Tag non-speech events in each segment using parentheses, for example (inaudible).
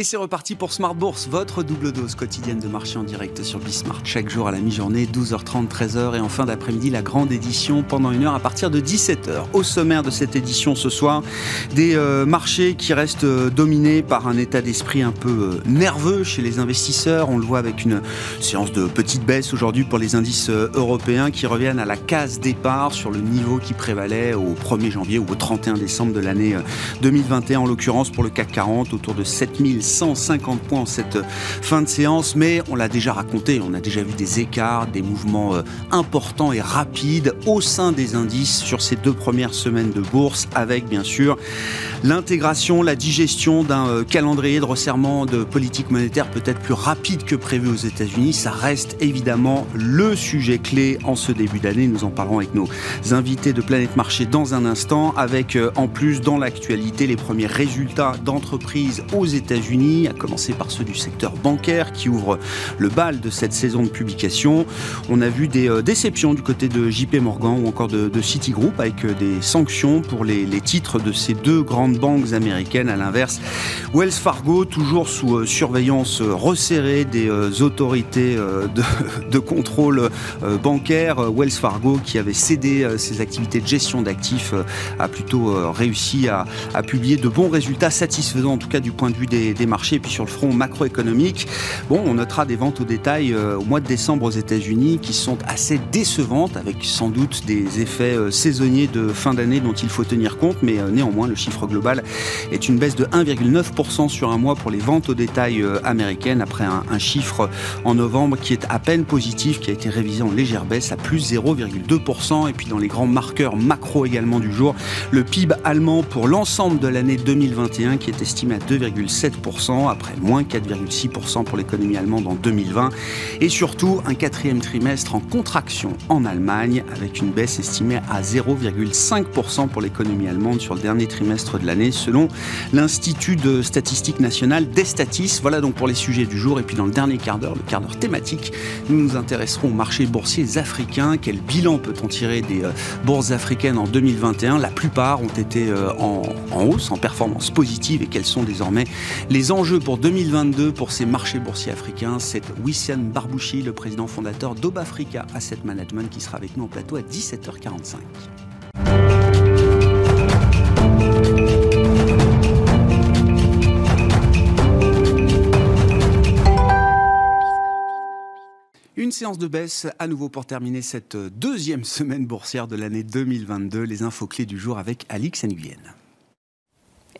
Et c'est reparti pour Smart Bourse, votre double dose quotidienne de marché en direct sur Bismart. Chaque jour à la mi-journée, 12h30, 13h et en fin d'après-midi, la grande édition pendant une heure à partir de 17h. Au sommaire de cette édition ce soir, des euh, marchés qui restent euh, dominés par un état d'esprit un peu euh, nerveux chez les investisseurs. On le voit avec une séance de petite baisse aujourd'hui pour les indices européens qui reviennent à la case départ sur le niveau qui prévalait au 1er janvier ou au 31 décembre de l'année 2021, en l'occurrence pour le CAC 40, autour de 7000 150 points cette fin de séance, mais on l'a déjà raconté, on a déjà vu des écarts, des mouvements euh, importants et rapides au sein des indices sur ces deux premières semaines de bourse, avec bien sûr l'intégration, la digestion d'un euh, calendrier de resserrement de politique monétaire peut-être plus rapide que prévu aux États-Unis. Ça reste évidemment le sujet clé en ce début d'année. Nous en parlerons avec nos invités de Planète Marché dans un instant, avec euh, en plus dans l'actualité les premiers résultats d'entreprises aux États-Unis à commencer par ceux du secteur bancaire qui ouvrent le bal de cette saison de publication. On a vu des euh, déceptions du côté de JP Morgan ou encore de, Citigroup avec euh, des sanctions pour les, titres de ces deux grandes banques américaines. À l'inverse, Wells Fargo, toujours sous euh, surveillance resserrée des autorités (laughs) de, contrôle bancaire. Wells Fargo, qui avait cédé ses activités de gestion d'actifs, a plutôt réussi à publier de bons résultats satisfaisants, en tout cas du point de vue des, des marchés. Puis sur le front macroéconomique, bon, on notera des ventes au détail euh, au mois de décembre aux États-Unis qui sont assez décevantes, avec sans doute des effets euh, saisonniers de fin d'année dont il faut tenir compte. Mais euh, néanmoins, le chiffre global est une baisse de 1,9% sur un mois pour les ventes au détail américaines, après un, un, chiffre en novembre qui est à peine positif, qui a été révisé en légère baisse à plus 0,2%. Et puis dans les grands marqueurs macro également du jour, le PIB allemand pour l'ensemble de l'année 2021 qui est estimé à 2,7% après moins 4,6% pour l'économie allemande en 2020, et surtout un quatrième trimestre en contraction en Allemagne, avec une baisse estimée à 0,5% pour l'économie allemande sur le dernier trimestre de l'année, selon l'Institut de statistique nationale d'Estatis. Voilà donc pour les sujets du jour, et puis dans le dernier quart d'heure, le quart d'heure thématique, nous nous intéresserons aux marchés boursiers africains. Quel bilan peut-on tirer des euh, bourses africaines en 2021 La plupart ont été euh, en, en hausse, en performance positive, et quels sont désormais les les enjeux pour 2022 pour ces marchés boursiers africains, c'est Wissian Barbouchi, le président fondateur d'Obafrica Asset Management, qui sera avec nous en plateau à 17h45. Une séance de baisse à nouveau pour terminer cette deuxième semaine boursière de l'année 2022. Les infos clés du jour avec Alix Nguyen.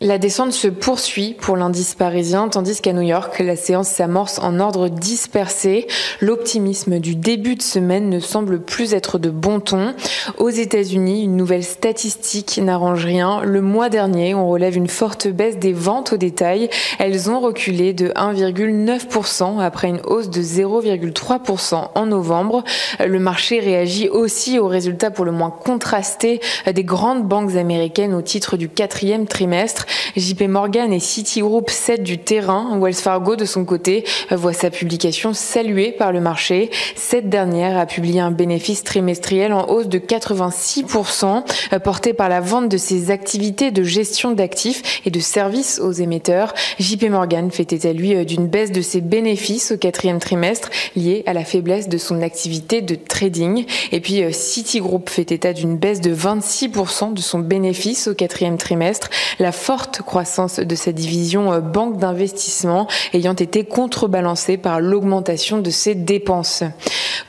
La descente se poursuit pour l'indice parisien, tandis qu'à New York, la séance s'amorce en ordre dispersé. L'optimisme du début de semaine ne semble plus être de bon ton. Aux États-Unis, une nouvelle statistique n'arrange rien. Le mois dernier, on relève une forte baisse des ventes au détail. Elles ont reculé de 1,9% après une hausse de 0,3% en novembre. Le marché réagit aussi aux résultats pour le moins contrastés des grandes banques américaines au titre du quatrième trimestre. JP Morgan et Citigroup cèdent du terrain. Wells Fargo, de son côté, voit sa publication saluée par le marché. Cette dernière a publié un bénéfice trimestriel en hausse de 86%, porté par la vente de ses activités de gestion d'actifs et de services aux émetteurs. JP Morgan fait état, lui, d'une baisse de ses bénéfices au quatrième trimestre liée à la faiblesse de son activité de trading. Et puis Citigroup fait état d'une baisse de 26% de son bénéfice au quatrième trimestre. La forte croissance de sa division euh, banque d'investissement ayant été contrebalancée par l'augmentation de ses dépenses.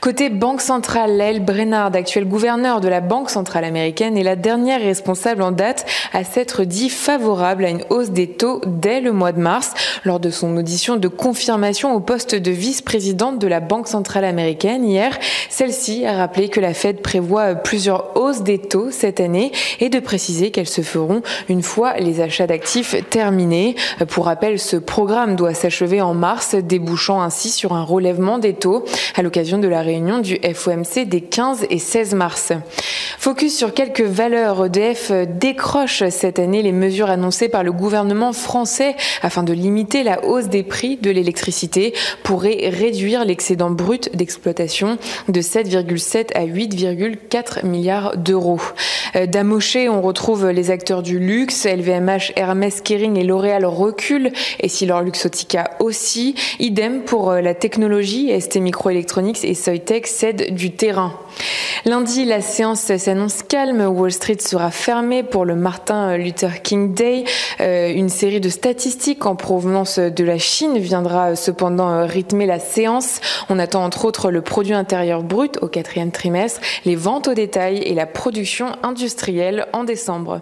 Côté Banque centrale, Lael Brennard, actuel gouverneur de la Banque centrale américaine, est la dernière responsable en date à s'être dit favorable à une hausse des taux dès le mois de mars lors de son audition de confirmation au poste de vice-présidente de la Banque centrale américaine hier. Celle-ci a rappelé que la Fed prévoit plusieurs hausses des taux cette année et de préciser qu'elles se feront une fois les achats d'actifs terminé. Pour rappel, ce programme doit s'achever en mars, débouchant ainsi sur un relèvement des taux à l'occasion de la réunion du FOMC des 15 et 16 mars. Focus sur quelques valeurs. EDF décroche cette année les mesures annoncées par le gouvernement français afin de limiter la hausse des prix de l'électricité pourrait réduire l'excédent brut d'exploitation de 7,7 à 8,4 milliards d'euros. D'Amoché, on retrouve les acteurs du luxe, LVMH Hermès, Kering et L'Oréal reculent, et si Luxotica aussi. Idem pour euh, la technologie, ST Microelectronics et Soitec cèdent du terrain. Lundi, la séance s'annonce calme. Wall Street sera fermée pour le Martin Luther King Day. Euh, une série de statistiques en provenance de la Chine viendra cependant rythmer la séance. On attend entre autres le produit intérieur brut au quatrième trimestre, les ventes au détail et la production industrielle en décembre.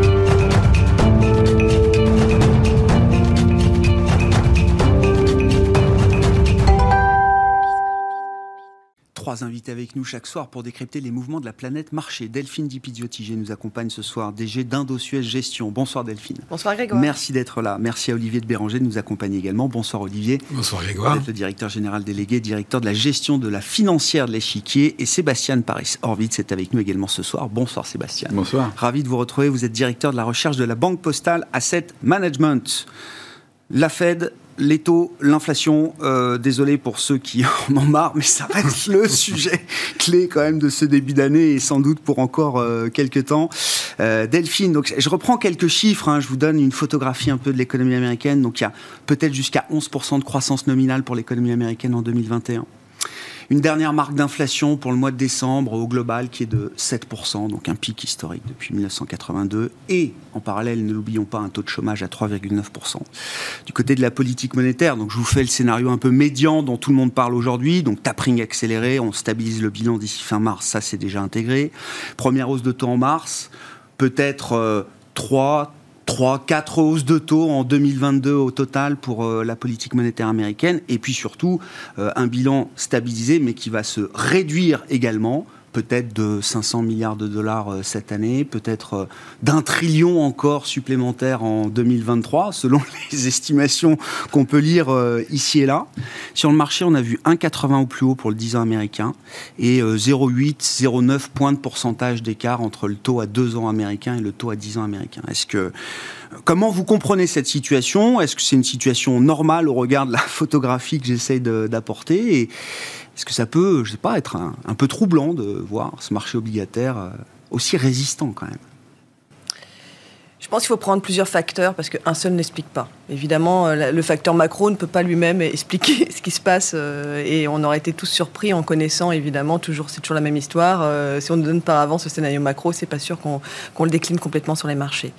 Trois invités avec nous chaque soir pour décrypter les mouvements de la planète marché. Delphine Dipidiotigé nous accompagne ce soir, DG d'Indosuez Gestion. Bonsoir Delphine. Bonsoir Grégoire. Merci d'être là. Merci à Olivier de Béranger de nous accompagner également. Bonsoir Olivier. Bonsoir Grégoire. Vous êtes le directeur général délégué, directeur de la gestion de la financière de l'échiquier. Et Sébastien Paris Orvitz est avec nous également ce soir. Bonsoir Sébastien. Bonsoir. Ravi de vous retrouver. Vous êtes directeur de la recherche de la Banque Postale Asset Management. La Fed les taux, l'inflation, euh, désolé pour ceux qui (laughs) en ont marre, mais ça reste (laughs) le sujet clé quand même de ce début d'année et sans doute pour encore euh, quelques temps. Euh, Delphine, donc je reprends quelques chiffres, hein, je vous donne une photographie un peu de l'économie américaine. Donc il y a peut-être jusqu'à 11% de croissance nominale pour l'économie américaine en 2021. Une dernière marque d'inflation pour le mois de décembre au global qui est de 7%, donc un pic historique depuis 1982. Et en parallèle, ne l'oublions pas, un taux de chômage à 3,9%. Du côté de la politique monétaire, donc je vous fais le scénario un peu médian dont tout le monde parle aujourd'hui. Donc tapering accéléré, on stabilise le bilan d'ici fin mars, ça c'est déjà intégré. Première hausse de taux en mars, peut-être euh, 3, 3, 4 hausses de taux en 2022 au total pour euh, la politique monétaire américaine, et puis surtout euh, un bilan stabilisé, mais qui va se réduire également peut-être de 500 milliards de dollars euh, cette année, peut-être euh, d'un trillion encore supplémentaire en 2023, selon (laughs) les estimations qu'on peut lire euh, ici et là. Sur le marché, on a vu 1,80 au plus haut pour le 10 ans américain et 0,8, 0,9 points de pourcentage d'écart entre le taux à 2 ans américain et le taux à 10 ans américain. Est-ce que Comment vous comprenez cette situation? Est-ce que c'est une situation normale au regard de la (laughs) photographie que j'essaie d'apporter? Est-ce que ça peut, je sais pas, être un, un, peu troublant de voir ce marché obligataire euh, aussi résistant quand même? Pense qu'il faut prendre plusieurs facteurs parce qu'un seul n'explique pas. Évidemment, euh, le facteur macro ne peut pas lui-même (laughs) expliquer ce qui se passe euh, et on aurait été tous surpris en connaissant, évidemment, toujours, c'est toujours la même histoire. Euh, si on nous donne par avance le scénario macro, c'est pas sûr qu'on le décline complètement sur les marchés.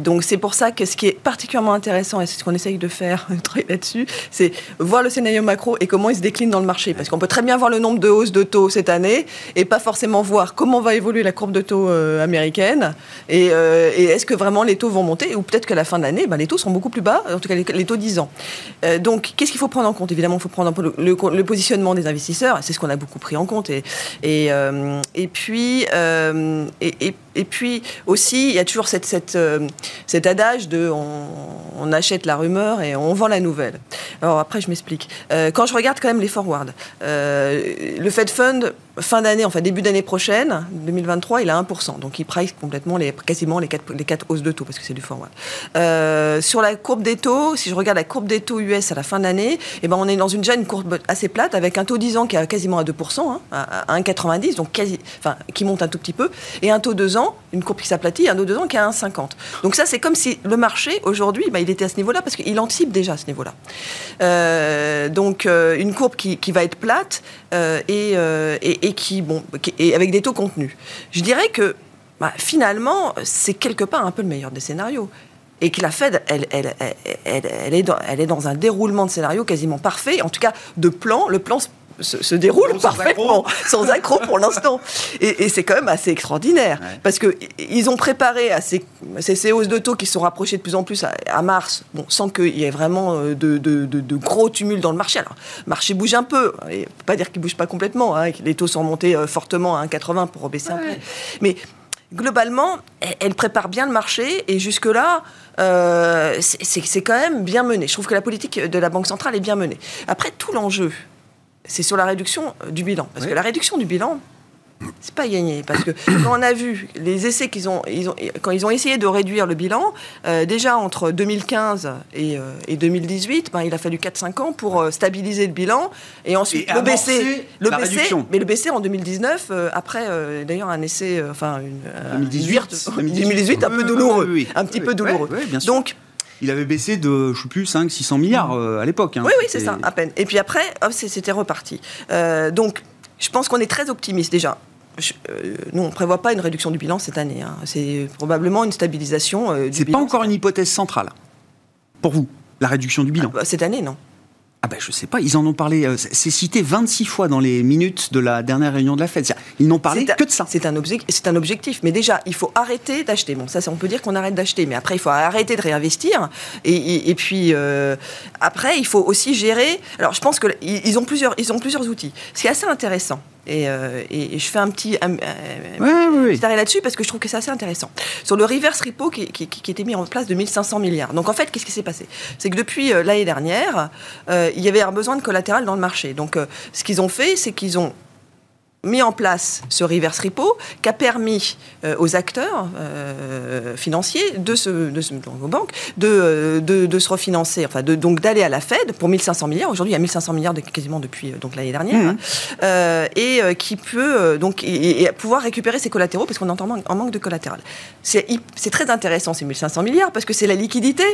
donc c'est pour ça que ce qui est particulièrement intéressant, et c'est ce qu'on essaye de faire, (laughs) là-dessus, c'est voir le scénario macro et comment il se décline dans le marché. Parce qu'on peut très bien voir le nombre de hausses de taux cette année et pas forcément voir comment va évoluer la courbe de taux américaine et, et est-ce que vraiment les taux vont monter ou peut-être qu'à la fin de l'année, ben, les taux sont beaucoup plus bas, en tout cas les, taux 10 ans. Euh, donc, qu'est-ce qu'il faut prendre en compte? Évidemment, il faut prendre le, le, positionnement des investisseurs, c'est ce qu'on a beaucoup pris en compte. Et, et, euh, puis, euh, et, puis aussi, il y a toujours cette, cet adage de on, achète la rumeur et on vend la nouvelle. Alors après, je m'explique. quand je regarde quand même les forwards, le Fed Fund, fin d'année, enfin début d'année prochaine, 2023, il a 1%. Donc il price complètement les, quasiment les 4, les quatre hausses de taux, parce que c'est du forward. sur la courbe des taux, si je regarde la courbe des taux US à la fin de l'année, eh ben on est dans une, déjà courbe assez plate avec un taux 10 ans qui est quasiment à 2%, hein, à 1,90, donc qui monte un tout petit peu, et un taux 2 ans, une courbe qui s'aplatit, un taux 2 ans qui est à 1,50. Donc ça, c'est comme si le marché, aujourd'hui, ben, il était à ce niveau-là parce qu'il anticipe déjà à ce niveau-là. Euh, donc euh, une courbe qui, qui, va être plate euh, et, et, qui, bon, et avec des taux contenus. Je dirais que bah, finalement, c'est quelque part un peu le meilleur des scénarios et que la Fed, elle, elle, elle, elle, est dans, elle est dans un déroulement de scénario quasiment parfait, en tout cas de plan. Le plan se, déroule parfaitement, sans accroc pour l'instant. Et, c'est quand même assez extraordinaire, parce qu'ils ont préparé à ces, ces, hausses de taux qui sont rapprochées de plus en plus à, mars, bon, sans qu'il y ait vraiment euh, de, de, de, gros tumultes dans le marché. Alors, le marché bouge un peu, et peut pas dire qu'il bouge pas complètement, hein, les taux sont remontés euh, fortement à 1,80 pour rebaisser un peu. Mais globalement, elle prépare bien le marché, et jusque-là, euh, c'est quand même bien mené. Je trouve que la politique de la Banque centrale est bien menée. Après, tout l'enjeu, c'est sur la réduction euh, du bilan. Parce que la réduction du bilan, C'est pas gagné. Parce que (coughs) quand on a vu les essais qu'ils ont, ils ont, quand ils ont essayé de réduire le bilan, euh, déjà entre 2015 et, 2018, ben, il a fallu 4-5 ans pour euh, stabiliser le bilan et ensuite le baisser, le baisser, mais le baisser en 2019 euh, après d'ailleurs un essai, enfin une, 2018, 2018, (laughs) un peu douloureux, un petit peu douloureux. Donc il avait baissé de, je sais plus, 5 600 milliards à l'époque. Hein. Oui, oui, c'est ça, à peine. Et puis après, c'était reparti. donc, je pense qu'on est très optimiste déjà. Euh, nous, on ne prévoit pas une réduction du bilan cette année. Hein. C'est probablement une stabilisation euh, du C'est pas encore une hypothèse centrale pour vous, la réduction du bilan ah, bah, Cette année, non. Ah ben je sais pas, ils en ont parlé, euh, c'est cité 26 fois dans les minutes de la dernière réunion de la Fed. Ils n'ont parlé que de ça. C'est un, un objectif, mais déjà, il faut arrêter d'acheter. Bon, ça, on peut dire qu'on arrête d'acheter, mais après, il faut arrêter de réinvestir. Et, puis, euh, après, il faut aussi gérer... Alors, je pense qu'ils ont, plusieurs, ils ont plusieurs outils. Ce qui est assez intéressant, euh, et, je fais un petit, arrêt là-dessus parce que je trouve que c'est assez intéressant. Sur le reverse repo qui, qui, qui, était mis en place de 1500 milliards. Donc en fait, qu'est-ce qui s'est passé? C'est que depuis euh, l'année dernière, euh, il y avait un besoin de collatéral dans le marché. Donc ce qu'ils ont fait, c'est qu'ils ont mis en place ce reverse repo qui a permis euh, aux acteurs euh, financiers de se, de aux banques de, de, de, se refinancer, enfin de, donc d'aller à la Fed pour 1500 milliards. Aujourd'hui, il y a 1500 milliards de, quasiment depuis donc l'année dernière, mmh. et qui peut donc et, pouvoir récupérer ses collatéraux parce qu'on est en, en manque de collatéral. C'est très intéressant ces 1500 milliards parce que c'est la liquidité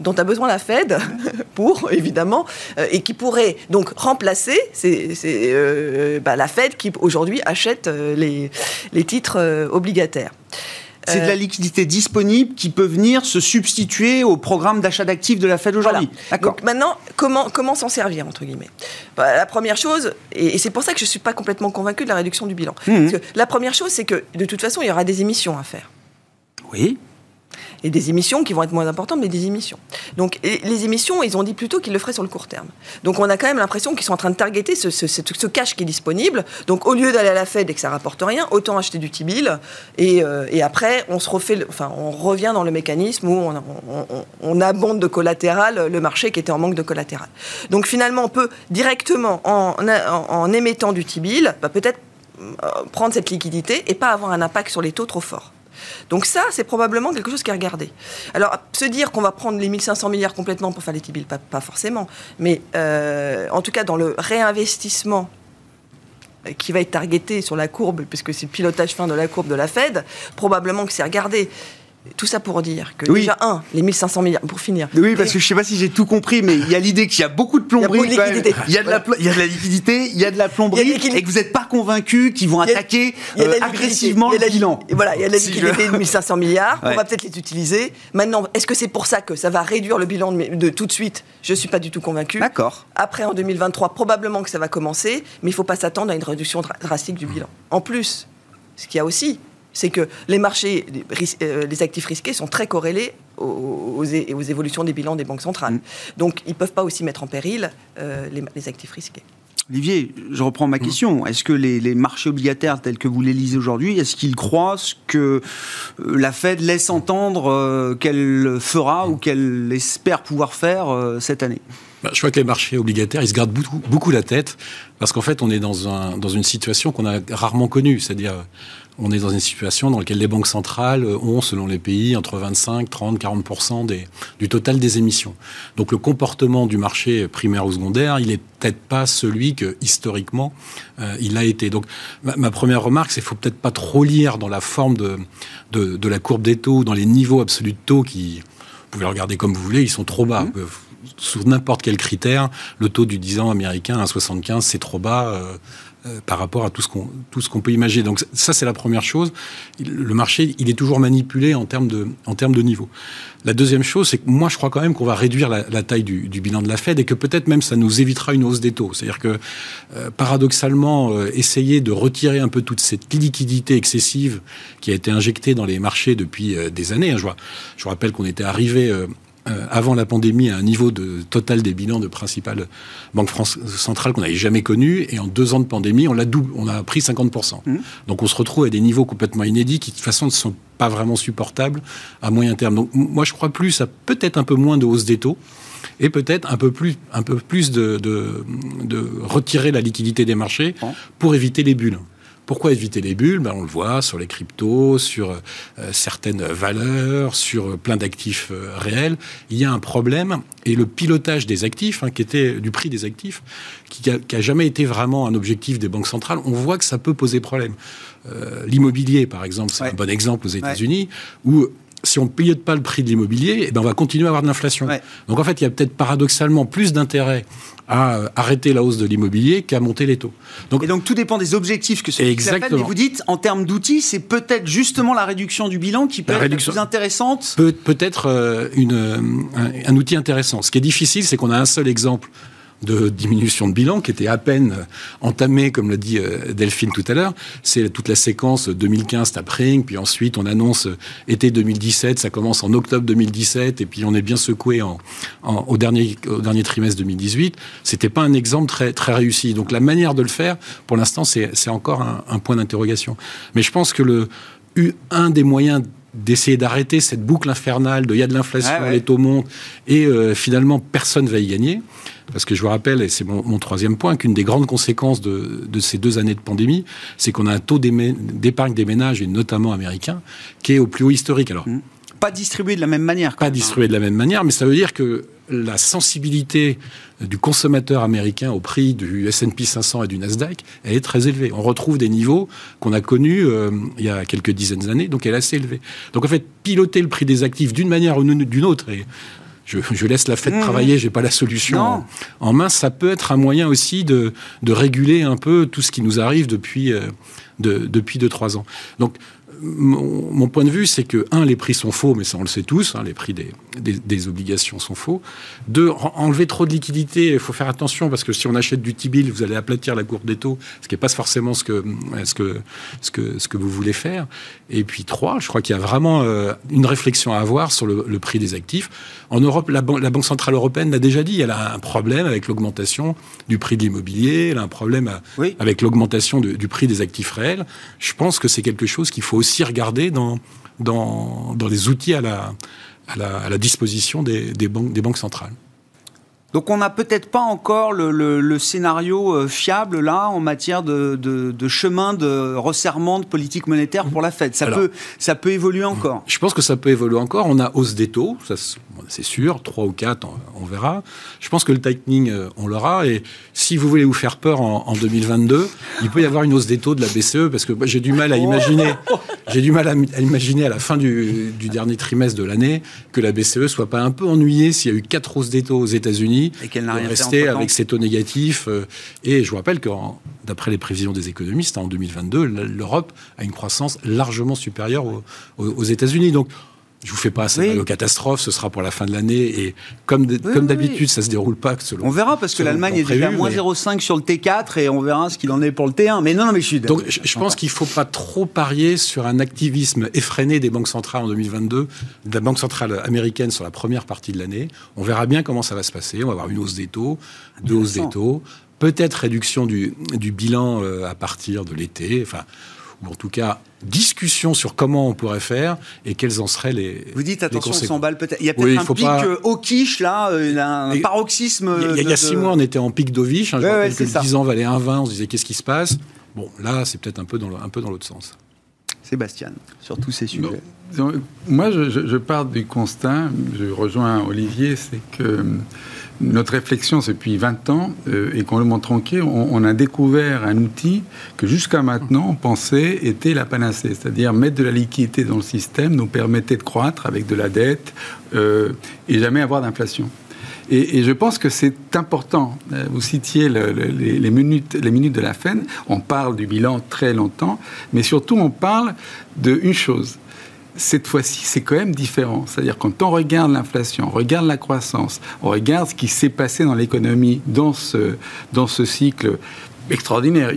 dont a besoin la Fed (laughs) pour, évidemment, euh, et qui pourrait donc remplacer c'est, euh, bah, la Fed qui aujourd'hui achète euh, les, les, titres obligataires. C'est de la liquidité disponible qui peut venir se substituer au programme d'achat d'actifs de la Fed aujourd'hui. D'accord. Donc maintenant, comment, comment s'en servir, entre guillemets? Bah, La première chose, et, c'est pour ça que je ne suis pas complètement convaincu de la réduction du bilan. Mmh. Parce que la première chose, c'est que de toute façon, il y aura des émissions à faire. Oui et des émissions qui vont être moins importantes, mais des émissions. Donc les émissions, ils ont dit plutôt qu'ils le feraient sur le court terme. Donc on a quand même l'impression qu'ils sont en train de targeter ce, ce, cash qui est disponible. Donc au lieu d'aller à la Fed et que ça rapporte rien, autant acheter du T-bill et, euh, après on se refait, enfin on revient dans le mécanisme où on, on, abonde de collatéral le marché qui était en manque de collatéral. Donc finalement on peut directement en, en, émettant du T-bill, bah, peut-être euh, prendre cette liquidité et pas avoir un impact sur les taux trop fort. Donc ça, c'est probablement quelque chose qui est regardé. Alors, se dire qu'on va prendre les 1500 milliards complètement pour faire les T-bills, pas, forcément. Mais euh, en tout cas, dans le réinvestissement euh, qui va être targeté sur la courbe, puisque c'est le pilotage fin de la courbe de la Fed, probablement que c'est regardé. Tout ça pour dire que déjà, un, les 1500 milliards, pour finir. Oui, parce que je ne sais pas si j'ai tout compris, mais il y a l'idée qu'il y a beaucoup de plomberie. Il y a, de liquidité. Il, y a de la, il y a de la liquidité, il y a de la plomberie, et que vous n'êtes pas convaincu qu'ils vont attaquer euh, agressivement le bilan. Voilà, il y a de la liquidité de 1500 milliards, on va peut-être les utiliser. Maintenant, est-ce que c'est pour ça que ça va réduire le bilan de, de tout de suite Je ne suis pas du tout convaincu. D'accord. Après, en 2023, probablement que ça va commencer, mais il ne faut pas s'attendre à une réduction drastique du bilan. En plus, ce qu'il y a aussi, c'est que les marchés, euh, les actifs risqués sont très corrélés aux, évolutions des bilans des banques centrales. Mm. Donc, ils ne peuvent pas aussi mettre en péril euh, les, actifs risqués. Olivier, je reprends ma mm. question. Est-ce que les, marchés obligataires tels que vous les lisez aujourd'hui, est-ce qu'ils croient ce que euh, la Fed laisse entendre qu'elle fera ou qu'elle espère pouvoir faire cette année? Bah, je crois que les marchés obligataires, ils se gardent beaucoup, beaucoup la tête, parce qu'en fait, on est dans, un, dans une situation qu'on a rarement connue. C'est-à-dire, on est dans une situation dans laquelle les banques centrales ont, selon les pays, entre 25, 30, 40 des, du total des émissions. Donc le comportement du marché primaire ou secondaire, il n'est peut-être pas celui que historiquement euh, il a été. Donc ma, première remarque, c'est qu'il faut peut-être pas trop lire dans la forme de, de, de la courbe des taux, dans les niveaux absolus de taux qui, vous pouvez le regarder comme vous voulez, ils sont trop bas. Mmh. Euh, sous n'importe quel critère, le taux du 10 ans américain à 75, c'est trop bas. Euh, euh, par rapport à tout ce qu'on peut imaginer. Donc ça c'est la première chose. Le marché il est toujours manipulé en termes de en termes de niveau. La deuxième chose c'est que moi je crois quand même qu'on va réduire la, taille du, bilan de la Fed et que peut-être même ça nous évitera une hausse des taux. C'est-à-dire que euh, paradoxalement euh, essayer de retirer un peu toute cette liquidité excessive qui a été injectée dans les marchés depuis des années. Hein. Je, vois, je vous rappelle qu'on était arrivé euh, avant la pandémie à un niveau de total des bilans de principales banques centrales qu'on n'avait jamais connu. Et en deux ans de pandémie, on l'a on a pris 50%. Mmh. Donc on se retrouve à des niveaux complètement inédits qui de toute façon ne sont pas vraiment supportables à moyen terme. Donc moi je crois plus à peut-être un peu moins de hausse des taux et peut-être un peu plus, un peu plus de, de, retirer la liquidité des marchés pour éviter les bulles. Pourquoi éviter les bulles? Ben, On le voit sur les cryptos, sur euh, certaines valeurs, sur plein d'actifs euh, réels. Il y a un problème et le pilotage des actifs, hein, qui était du prix des actifs, qui a, jamais été vraiment un objectif des banques centrales, on voit que ça peut poser problème. Euh, l'immobilier, par exemple, c'est un bon exemple aux États-Unis, où si on ne pilote pas le prix de l'immobilier, eh ben on va continuer à avoir de l'inflation. Donc en fait, il y a peut-être paradoxalement plus d'intérêt à euh, arrêter la hausse de l'immobilier qu'à monter les taux. Donc, et donc tout dépend des objectifs que ce exactement. Mais vous dites, en termes d'outils, c'est peut-être justement la réduction du bilan qui peut être plus intéressante. Peut, peut-être euh, un, un, outil intéressant. Ce qui est difficile, c'est qu'on a un seul exemple de diminution de bilan qui était à peine entamée, comme l'a dit euh, Delphine tout à l'heure. C'est toute la séquence 2015 tapering, puis ensuite on annonce euh, été 2017, ça commence en octobre 2017, et puis on est bien secoué au, dernier, trimestre 2018. C'était pas un exemple très, très réussi. Donc la manière de le faire, pour l'instant, c'est encore un, un point d'interrogation. Mais je pense que le, un des moyens d'essayer d'arrêter cette boucle infernale de il y a de l'inflation, les taux montent, et euh, finalement personne va y gagner. Parce que je vous rappelle, et c'est mon, troisième point, qu'une des grandes conséquences de, de, ces deux années de pandémie, c'est qu'on a un taux d'épargne des ménages, et notamment américain, qui est au plus haut historique. Alors, mmh. Pas distribué de la même manière. Pas distribué de la même manière, mais ça veut dire que la sensibilité du consommateur américain au prix du S&P 500 et du Nasdaq, elle est très élevée. On retrouve des niveaux qu'on a connus euh, il y a quelques dizaines d'années, donc elle est assez élevée. Donc en fait, piloter le prix des actifs d'une manière ou d'une autre, et je, laisse la fête mmh. travailler, j'ai pas la solution en, main, ça peut être un moyen aussi de, réguler un peu tout ce qui nous arrive depuis, euh, de, depuis 2-3 ans. Donc mon, point de vue, c'est que, un, les prix sont faux, mais ça on le sait tous, hein, les prix des, des, obligations sont faux. Deux, enlever trop de liquidités, il faut faire attention, parce que si on achète du T-bill, vous allez aplatir la courbe des taux, ce qui n'est pas forcément ce que, ce, que, ce, que, ce que vous voulez faire. Et puis trois, je crois qu'il y a vraiment euh, une réflexion à avoir sur le, prix des actifs. En Europe, la, la Banque Centrale Européenne l'a déjà dit, elle a un problème avec l'augmentation du prix de l'immobilier, elle a un problème avec l'augmentation du prix des actifs réels. Je pense que c'est quelque chose qu'il faut aussi aussi regarder dans, dans, dans les outils à la, à la, à la disposition des, des, banques, des banques centrales. Donc on n'a peut-être pas encore le, le, scénario euh, fiable là en matière de, de, de, chemin de resserrement de politique monétaire pour la Fed. Ça, peut, ça peut évoluer encore. Je pense que ça peut évoluer encore. On a hausse des taux, c'est sûr, 3 ou 4, on, verra. Je pense que le tightening, euh, on l'aura. Et si vous voulez vous faire peur en, en, 2022, il peut y avoir une hausse des taux de la BCE parce que j'ai du mal à imaginer, j'ai du mal à, imaginer à la fin du, du dernier trimestre de l'année que la BCE soit pas un peu ennuyée s'il y a eu quatre hausses des taux aux États-Unis et qu'elle n'a rien rester avec ses taux négatifs. Euh, et je vous rappelle que, d'après les prévisions des économistes, en 2022, l'Europe a une croissance largement supérieure aux, aux États-Unis. Donc, je vous fais pas assez oui. catastrophe, ce sera pour la fin de l'année. Et comme, d'habitude, ça se déroule pas selon. On verra parce que l'Allemagne est déjà à moins 0,5 sur le T4 et on verra ce qu'il en est pour le T1. Mais non, non mais je suis. Donc je, pense qu'il faut pas trop parier sur un activisme effréné des banques centrales en 2022, de la banque centrale américaine sur la première partie de l'année. On verra bien comment ça va se passer. On va avoir une hausse des taux, deux hausses des taux, peut-être réduction du, du bilan euh, à partir de l'été. Enfin ou en tout cas discussion sur comment on pourrait faire et quels en seraient les. Vous dites attention, on s'emballe peut-être. Il y a peut-être un pic euh, au quiche là, euh, un paroxysme. Il y, a, six mois, on était en pic d'Ovish. Hein, je ouais, que 10 ans valait 1,20. On se disait qu'est-ce qui se passe? Bon, là, c'est peut-être un peu dans l'autre sens. Sébastien, sur tous ces sujets. moi, je, je, pars du constat, je rejoins Olivier, c'est que notre réflexion depuis 20 ans, euh, et qu'on le montre tranquille, on, on, a découvert un outil que jusqu'à maintenant on pensait était la panacée, c'est-à-dire mettre de la liquidité dans le système nous permettait de croître avec de la dette euh, et jamais avoir d'inflation. Et, je pense que c'est important. Euh, vous citiez les minutes de la fin. On parle du bilan très longtemps, mais surtout on parle d'une chose cette fois-ci, c'est quand même différent. C'est-à-dire quand on regarde l'inflation, on regarde la croissance, on regarde ce qui s'est passé dans l'économie dans ce, dans ce cycle extraordinaire,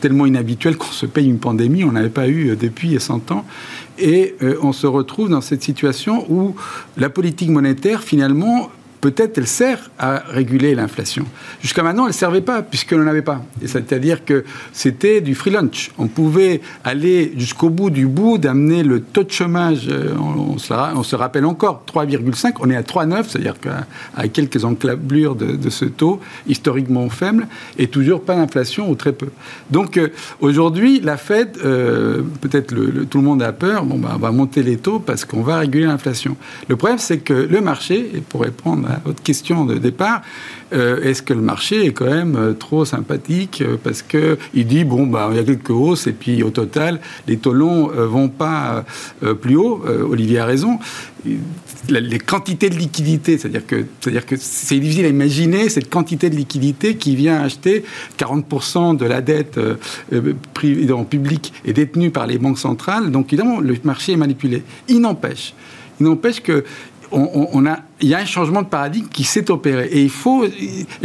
tellement inhabituel qu'on se paye une pandémie, on n'avait pas eu depuis 100 ans. Et euh, on se retrouve dans cette situation où la politique monétaire, finalement, peut-être elle sert à réguler l'inflation. Jusqu'à maintenant, elle ne servait pas, puisqu'elle n'en avait pas. C'est-à-dire que c'était du free lunch. On pouvait aller jusqu'au bout du bout, d'amener le taux de chômage, euh, on, se, rappelle encore, 3,5, on est à 3,9, c'est-à-dire qu'à quelques enclablures de, ce taux historiquement faible, et toujours pas d'inflation ou très peu. Donc euh, aujourd'hui, la Fed, euh, peut-être tout le monde a peur, bon, bah, on va monter les taux parce qu'on va réguler l'inflation. Le problème, c'est que le marché, et pour répondre votre question de départ, euh, est-ce que le marché est quand même euh, trop sympathique euh, parce que il dit bon bah il y a quelques hausses et puis au total les taux longs vont pas plus haut. Olivier a raison. Les quantités de liquidité, c'est-à-dire que c'est difficile à imaginer cette quantité de liquidité qui vient acheter 40% de la dette privée, en public est détenue par les banques centrales. Donc évidemment le marché est manipulé. Il n'empêche il n'empêche que il y a un changement de paradigme qui s'est opéré. Et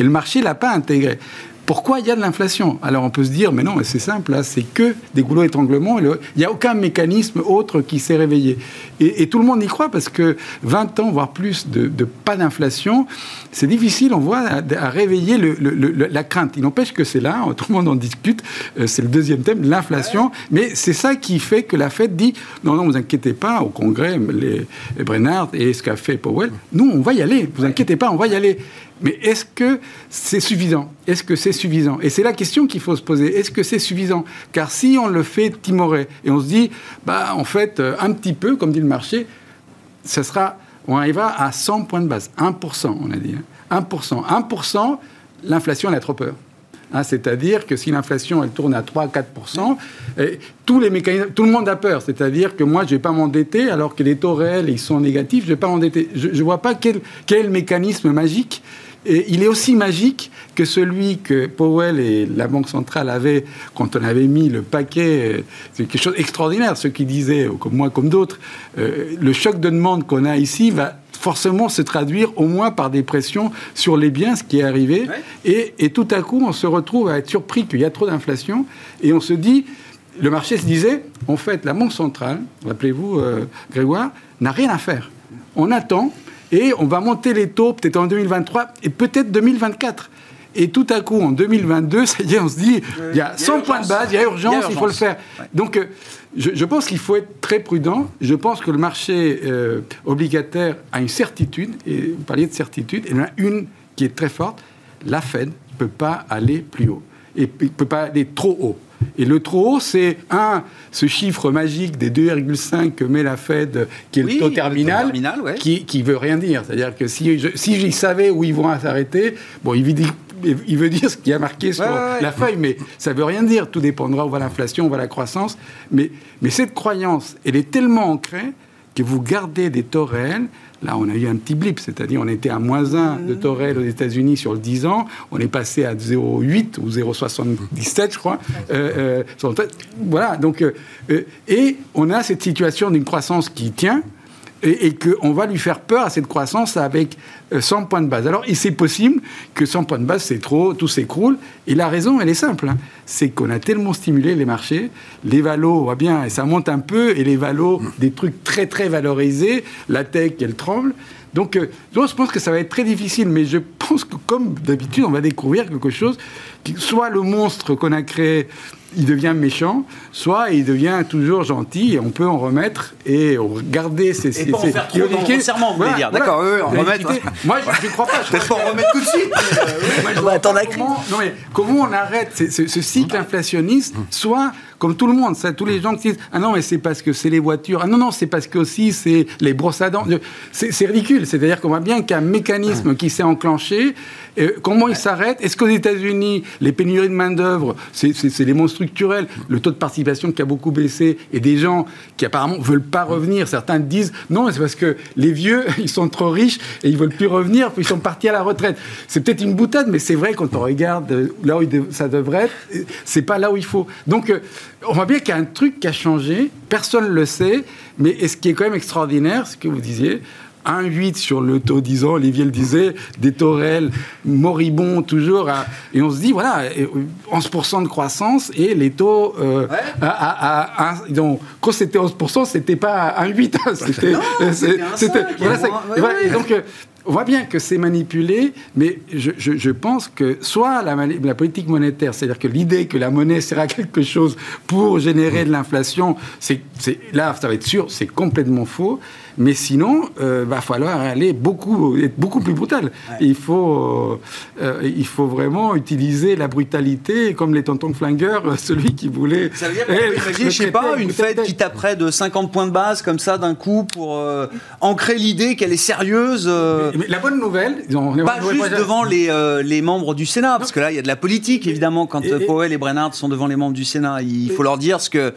le marché l'a pas intégré. Pourquoi il y a de l'inflation? Alors on peut se dire, mais non, c'est simple, là, c'est que des goulots étranglements. Il n'y a aucun mécanisme autre qui s'est réveillé. Et, tout le monde y croit parce que 20 ans, voire plus, de, pas d'inflation, c'est difficile, on voit, à, réveiller la crainte. Il n'empêche que c'est là, tout le monde en discute, euh, c'est le deuxième thème, l'inflation. Mais c'est ça qui fait que la Fed dit, non, non, vous inquiétez pas, au Congrès, les, les Brennard et ce qu'a fait Powell, nous, on va y aller, vous inquiétez pas, on va y aller. Mais est-ce que c'est suffisant? Est-ce que c'est suffisant? Et c'est la question qu'il faut se poser. Est-ce que c'est suffisant? Car si on le fait timorer et on se dit, bah en fait, euh, un petit peu, comme dit le marché, ça sera, on arrivera à 100 points de base, 1%, on a dit. 1%. Hein. 1%, l'inflation, elle a trop peur. Hein, c'est-à-dire que si l'inflation elle tourne à 3-4%, tous les mécanismes, tout le monde a peur. C'est-à-dire que moi, je ne vais pas m'endetter alors que les taux réels ils sont négatifs. Je ne vais pas m'endetter. Je ne vois pas quel mécanisme magique et il est aussi magique que celui que Powell et la Banque centrale avaient quand on avait mis le paquet. C'est quelque chose d'extraordinaire. Ceux qui disaient, comme moi, comme d'autres, euh, le choc de demande qu'on a ici va forcément se traduire au moins par des pressions sur les biens, ce qui est arrivé. Et, tout à coup, on se retrouve à être surpris qu'il y a trop d'inflation. Et on se dit, le marché se disait, en fait, la Banque centrale, rappelez-vous, euh, Grégoire, n'a rien à faire. On attend et on va monter les taux peut-être en 2023 et peut-être 2024. Et tout à coup, en 2022, (laughs) ça y est, on se dit, il y a 100 points de base, il y a urgence, il, faut le faire. Donc, euh, je, pense qu'il faut être très prudent. Je pense que le marché euh, obligataire a une certitude, et vous parliez de certitude, il y en a une qui est très forte. La Fed ne peut pas aller plus haut. Et il ne peut pas aller trop haut. Et le trop haut, c'est un, ce chiffre magique des 2,5 que met la Fed, qui est le taux terminal, qui, qui veut rien dire. C'est-à-dire que si, je, si savais où ils vont s'arrêter, bon, il veut dire, il veut dire ce qui a marqué sur la feuille, mais ça veut rien dire. Tout dépendra où va l'inflation, où va la croissance. Mais, mais cette croyance, elle est tellement ancrée que vous gardez des taux réels Là, on a eu un petit blip, c'est-à-dire on était à moins 1 de taux réel aux États-Unis sur le 10 ans, on est passé à 0,8 ou 0,77, je crois. Euh, euh, voilà, donc, euh, et on a cette situation d'une croissance qui tient, et, qu'on va lui faire peur à cette croissance avec 100 euh, points de base. Alors, c'est possible que 100 points de base, c'est trop, tout s'écroule. Et la raison, elle est simple. Hein. C'est qu'on a tellement stimulé les marchés, les valos, on voit bien, et ça monte un peu, et les valos, des trucs très, très valorisés, la tech, elle tremble. Donc, euh, je pense que ça va être très difficile, mais je pense que, comme d'habitude, on va découvrir quelque chose soit le monstre qu'on a créé il devient méchant, soit il devient toujours gentil, et on peut en remettre et garder ses... Et pas en faire trop dans serment, vous voulez dire. D'accord, eux, en remettre... Moi, je ne crois pas. Peut-être pas en remettre tout de suite. Euh, oui, attendre comment, non, mais comment on arrête ce, ce cycle inflationniste, soit comme tout le monde, ça, tous les gens qui disent ah non mais c'est parce que c'est les voitures, ah non non c'est parce que aussi c'est les brosses à dents, c'est ridicule. C'est-à-dire qu'on voit bien qu'un mécanisme qui s'est enclenché, euh, comment il s'arrête? Est-ce qu'aux États-Unis les pénuries de main d'œuvre, c'est les monstres structurels, le taux de participation qui a beaucoup baissé et des gens qui apparemment veulent pas revenir. Certains disent non c'est parce que les vieux (laughs) ils sont trop riches et ils veulent plus revenir puis ils sont partis à la retraite. C'est peut-être une boutade mais c'est vrai quand on regarde euh, là où ça devrait être, c'est pas là où il faut. Donc euh, on voit bien qu'il y a un truc qui a changé, personne ne le sait, mais ce qui est quand même extraordinaire, ce que vous disiez, 1,8 sur le taux 10 ans, Olivier le disait, des taux réels moribonds toujours. et on se dit, voilà, 11% de croissance et les taux euh, à, donc, quand c'était 11%, c'était pas 1,8. C'était. C'était. Voilà, donc, euh, on voit bien que c'est manipulé, mais je, pense que soit la, la politique monétaire, c'est-à-dire que l'idée que la monnaie sert à quelque chose pour générer de l'inflation, c'est là, ça va être sûr, c'est complètement faux. Mais sinon, il euh, va falloir aller beaucoup, être beaucoup plus brutal. Il, faut, euh, il faut vraiment utiliser la brutalité, comme les tontons flingueurs, celui qui voulait. Ça veut dire je sais pas, une fête qui taperait de 50 points de base comme ça d'un coup pour euh, ancrer l'idée qu'elle est sérieuse. Mais, la bonne nouvelle, ont, pas juste devant les, les, membres du Sénat, parce que là il y a de la politique évidemment quand Powell et Brennard sont devant les membres du Sénat, il faut leur dire ce que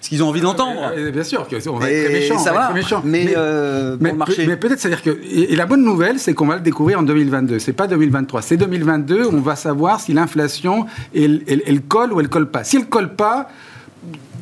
ce qu'ils ont envie d'entendre. Bien sûr, on va être très méchant. Ça va, mais euh, mais, peut-être, c'est-à-dire que. Et, la bonne nouvelle, c'est qu'on va le découvrir en 2022. C'est pas 2023. C'est 2022. On va savoir si l'inflation, elle, colle ou elle colle pas. Si elle colle pas,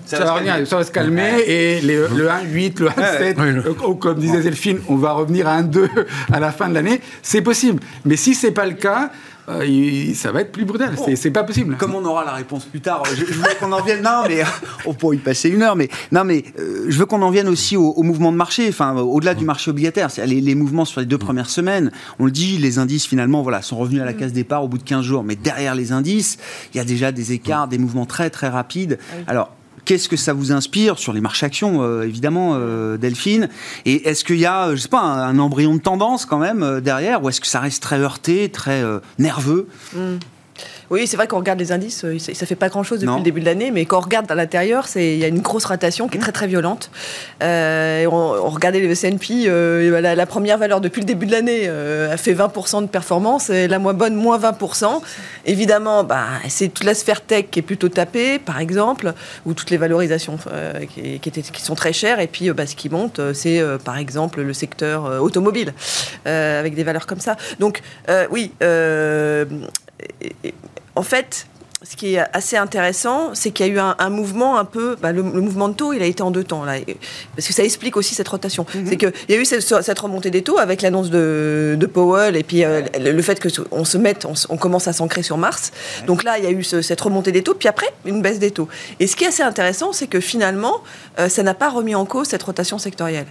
ça, va, ça va se calmer et le 1,8, le 1,7, euh, comme disait Delphine, on va revenir à 1,2 à la fin de l'année. C'est possible. Mais si c'est pas le cas, euh, ça va être plus brutal. C'est pas possible. Comme on aura la réponse plus tard, je, veux qu'on en vienne. Non, mais (laughs) on pourrait y passer une heure. Mais non, mais euh, je veux qu'on en vienne aussi au, mouvement de marché. Enfin, au-delà du marché obligataire, les, les, mouvements sur les deux premières semaines. On le dit, les indices finalement, voilà, sont revenus à la case départ au bout de 15 jours. Mais derrière les indices, il y a déjà des écarts, des mouvements très très rapides. Alors Qu'est-ce que ça vous inspire sur les marchés actions, euh, évidemment, euh, Delphine Et est-ce qu'il y a, je sais pas, un, embryon de tendance quand même euh, derrière, ou est-ce que ça reste très heurté, très nerveux? Hmm. Oui, c'est vrai qu'on regarde les indices, euh, ça ne fait pas grand-chose depuis le début de l'année, mais quand on regarde à l'intérieur, il y a une grosse ratation qui est très très violente. Euh, on, regardait les S&P, euh, la, première valeur depuis le début de l'année a fait 20% de performance, et la moins bonne, moins 20%. Évidemment, bah, c'est toute la sphère tech qui est plutôt tapée, par exemple, ou toutes les valorisations qui, étaient, qui, sont très chères, et puis bah, ce qui monte, c'est par exemple le secteur automobile, avec des valeurs comme ça. Donc oui, en fait, ce qui est assez intéressant, c'est qu'il y a eu un, mouvement un peu. Bah, le, mouvement de taux, il a été en deux temps, là. Parce que ça explique aussi cette rotation. Mhm. C'est qu'il y a eu cette, remontée des taux avec l'annonce de, Powell et puis euh, le, fait qu'on se mette, on, commence à s'ancrer sur Mars. Donc là, il y a eu cette remontée des taux, puis après, une baisse des taux. Et ce qui est assez intéressant, c'est que finalement, euh, ça n'a pas remis en cause cette rotation sectorielle.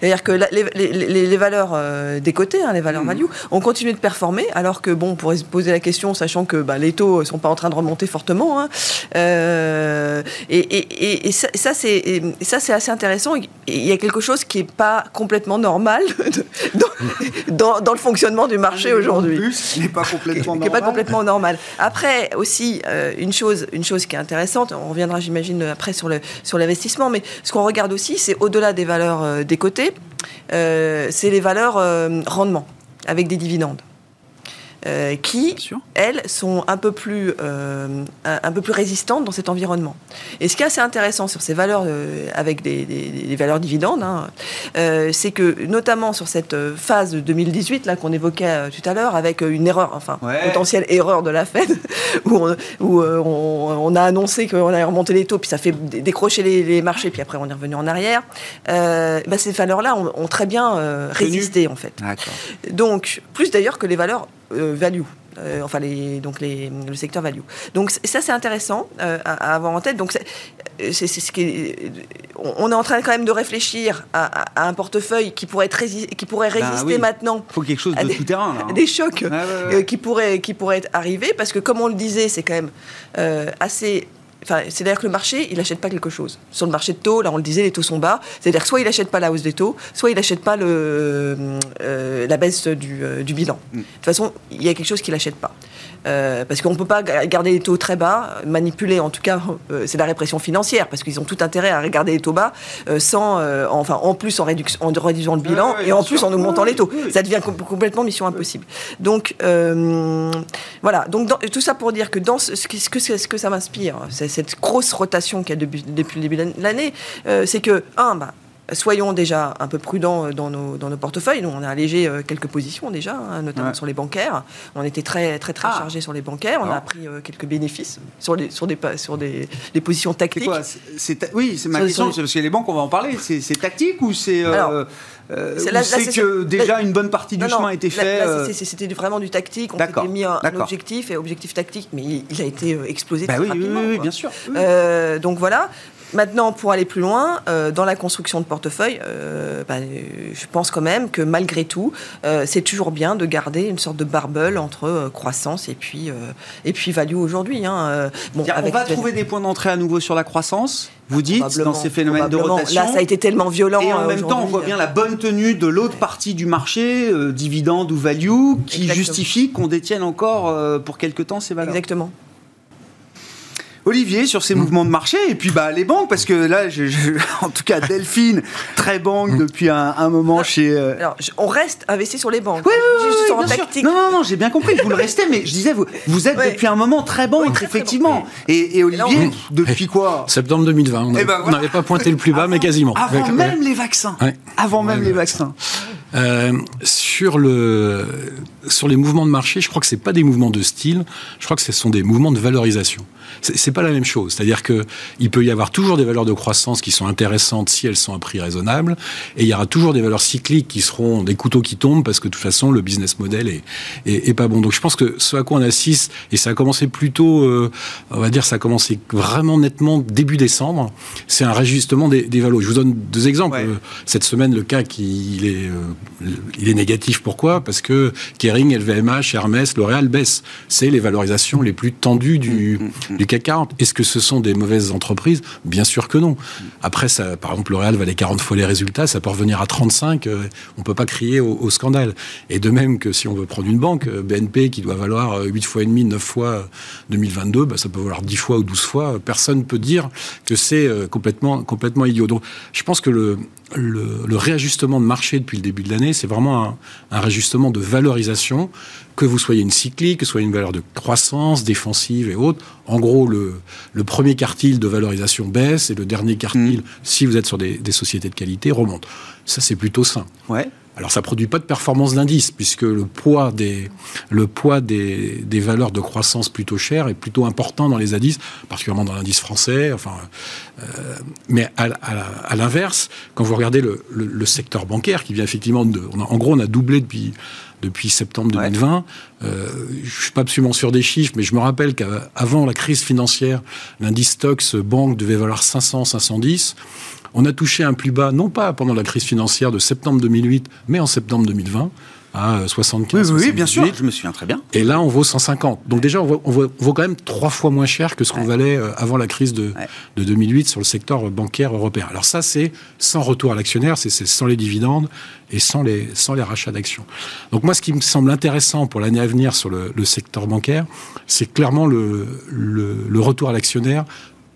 C'est-à-dire que les, valeurs euh, des côtés, hein, les valeurs mmh. value, ont continué de performer, alors que, bon, on pourrait se poser la question, sachant que bah, les taux ne sont pas en train de remonter fortement. Hein. Euh, et, ça, c'est assez intéressant. Il y a quelque chose qui n'est pas complètement normal (laughs) dans, dans, le fonctionnement du marché aujourd'hui. Qui n'est pas complètement normal. pas complètement normal. Après, aussi, euh, une, chose, une chose qui est intéressante, on reviendra, j'imagine, après sur l'investissement, sur mais ce qu'on regarde aussi, c'est au-delà des valeurs des euh, c'est les valeurs euh, rendement avec des dividendes. Euh, qui, elles, sont un peu, plus, euh, un, peu plus résistantes dans cet environnement. Et ce qui est assez intéressant sur ces valeurs euh, avec des, valeurs dividendes, hein, c'est que notamment sur cette phase de 2018 là qu'on évoquait tout à l'heure, avec une erreur, enfin potentielle erreur de la Fed, (laughs) où, on, où on, a annoncé qu'on allait remonter les taux, puis ça fait décrocher les, marchés, puis après on est revenu en arrière. Bah, ces valeurs-là ont, très bien résisté en fait. Donc plus d'ailleurs que les valeurs value. Euh, enfin, les, donc les, le secteur value. Donc ça, c'est intéressant euh, à, avoir en tête. Donc c'est ce qui on est en train quand même de réfléchir à, un portefeuille qui pourrait, être qui pourrait bah résister maintenant. Il faut quelque chose de des, tout terrain. Là, hein. (laughs) Des chocs qui, pourraient, qui pourraient arriver parce que, comme on le disait, c'est quand même assez c'est-à-dire que le marché, il n'achète pas quelque chose. Sur le marché de taux, là, on le disait, les taux sont bas. C'est-à-dire soit il n'achète pas la hausse des taux, soit il n'achète pas le, euh, la baisse du, euh, du bilan. Mm. De toute façon, il y a quelque chose qu'il n'achète pas. Euh, parce qu'on ne peut pas garder les taux très bas, manipuler en tout cas, euh, c'est la répression financière, parce qu'ils ont tout intérêt à regarder les taux bas, euh, sans, enfin, en plus en, réduction, en réduisant le bilan, et en plus en augmentant les taux. Ça devient complètement mission impossible. Donc, voilà, donc tout ça pour dire que dans ce, que, ce que ça m'inspire, cette grosse rotation qu'il y a depuis, depuis le début de l'année, c'est que, un, bah, soyons déjà un peu prudents euh, dans nos, dans nos portefeuilles. Nous, on a allégé euh, quelques positions déjà, hein, notamment sur les bancaires. On était très, très, très ah. chargé sur les bancaires. On a pris euh, quelques bénéfices sur, les, sur, des, sur des, des positions tactiques. Quoi oui, c'est ma question. Parce que les banques, on va en parler. C'est tactique ou c'est. c'est que déjà une bonne partie du chemin a été fait. C'était vraiment du tactique. On s'était mis un, objectif et objectif tactique, mais il, a été explosé bah très rapidement. Oui, bien sûr. donc voilà. Maintenant, pour aller plus loin, euh, dans la construction de portefeuille, euh, bah, je pense quand même que malgré tout, euh, c'est toujours bien de garder une sorte de barbel entre croissance et puis, et puis value aujourd'hui. Hein. Bon, on va trouver des points d'entrée à nouveau sur la croissance vous dites, dans ces phénomènes de rotation. Là, ça a été tellement violent. Et en même temps, on voit bien la bonne tenue de l'autre partie du marché, dividende ou value, qui justifie qu'on détienne encore pour quelque temps ces valeurs. Exactement. Olivier sur ces mouvements de marché et puis bah les banques parce que là (laughs) en tout cas Delphine très banque depuis un, moment chez euh, Alors, on reste investi sur les banques oui, oui, oui, non non non j'ai bien compris vous le (laughs) restez mais je disais vous vous êtes depuis un moment très banque effectivement. et, Olivier depuis quoi septembre 2020 on eh ben n'avait pas pointé le plus bas mais quasiment. Avant même les vaccins. Avant même les vaccins. Euh, sur le sur les mouvements de marché je crois que c'est pas des mouvements de style je crois que ce sont des mouvements de valorisation c'est pas la même chose. C'est-à-dire que il peut y avoir toujours des valeurs de croissance qui sont intéressantes si elles sont à prix raisonnable, et il y aura toujours des valeurs cycliques qui seront des couteaux qui tombent parce que de toute façon le business model est, est, pas bon. Donc je pense que ce à quoi on assiste, et ça a commencé plutôt, euh, on va dire, ça a commencé vraiment nettement début décembre, c'est un réajustement des, des valeurs. Je vous donne deux exemples. Cette semaine, le CAC, il est, euh, il est négatif. Pourquoi? Parce que Kering, LVMH, Hermès, L'Oréal baissent. C'est les valorisations les plus tendues du, mm, mm, mm du CAC 40. Est-ce que ce sont des mauvaises entreprises? Bien sûr que non. Après, par exemple, L'Oréal valait 40 fois les résultats, ça peut revenir à 35, euh, on peut pas crier au, scandale. Et de même que si on veut prendre une banque, euh, BNP qui doit valoir 8 euh, fois et demi, 9 fois 2022, bah, ça peut valoir 10 fois ou 12 fois. Personne peut dire que c'est complètement, complètement idiot. Donc, je pense que le, réajustement de marché depuis le début de l'année, c'est vraiment un, réajustement de valorisation, que vous soyez une cyclique, que ce soit une valeur de croissance, défensive et autres. En gros, le, le premier quartile de valorisation baisse et le dernier quartile, mmh. si vous êtes sur des, des sociétés de qualité, remonte. Ça, c'est plutôt sain. Ouais. Alors ça produit pas de performance d'indice puisque le poids des le poids des, des, valeurs de croissance plutôt chères est plutôt important dans les indices, particulièrement dans l'indice français. Enfin, euh, mais à, à, l'inverse, quand vous regardez le, le, le, secteur bancaire qui vient effectivement de, on a, en gros on a doublé depuis depuis septembre 2020. Euh, je suis pas absolument sûr des chiffres, mais je me rappelle qu'avant la crise financière, l'indice Stox banque devait valoir 500, 510. On a touché un plus bas, non pas pendant la crise financière de septembre 2008, mais en septembre 2020 à 75. Oui, oui, bien sûr, je me souviens très bien. Et là, on vaut 150. Donc déjà, on vaut, quand même trois fois moins cher que ce qu'on valait euh, avant la crise de, de 2008 sur le secteur bancaire européen. Alors ça, c'est sans retour à l'actionnaire, c'est sans les dividendes et sans les, sans les rachats d'actions. Donc moi, ce qui me semble intéressant pour l'année à venir sur le, le secteur bancaire, c'est clairement le, le, le retour à l'actionnaire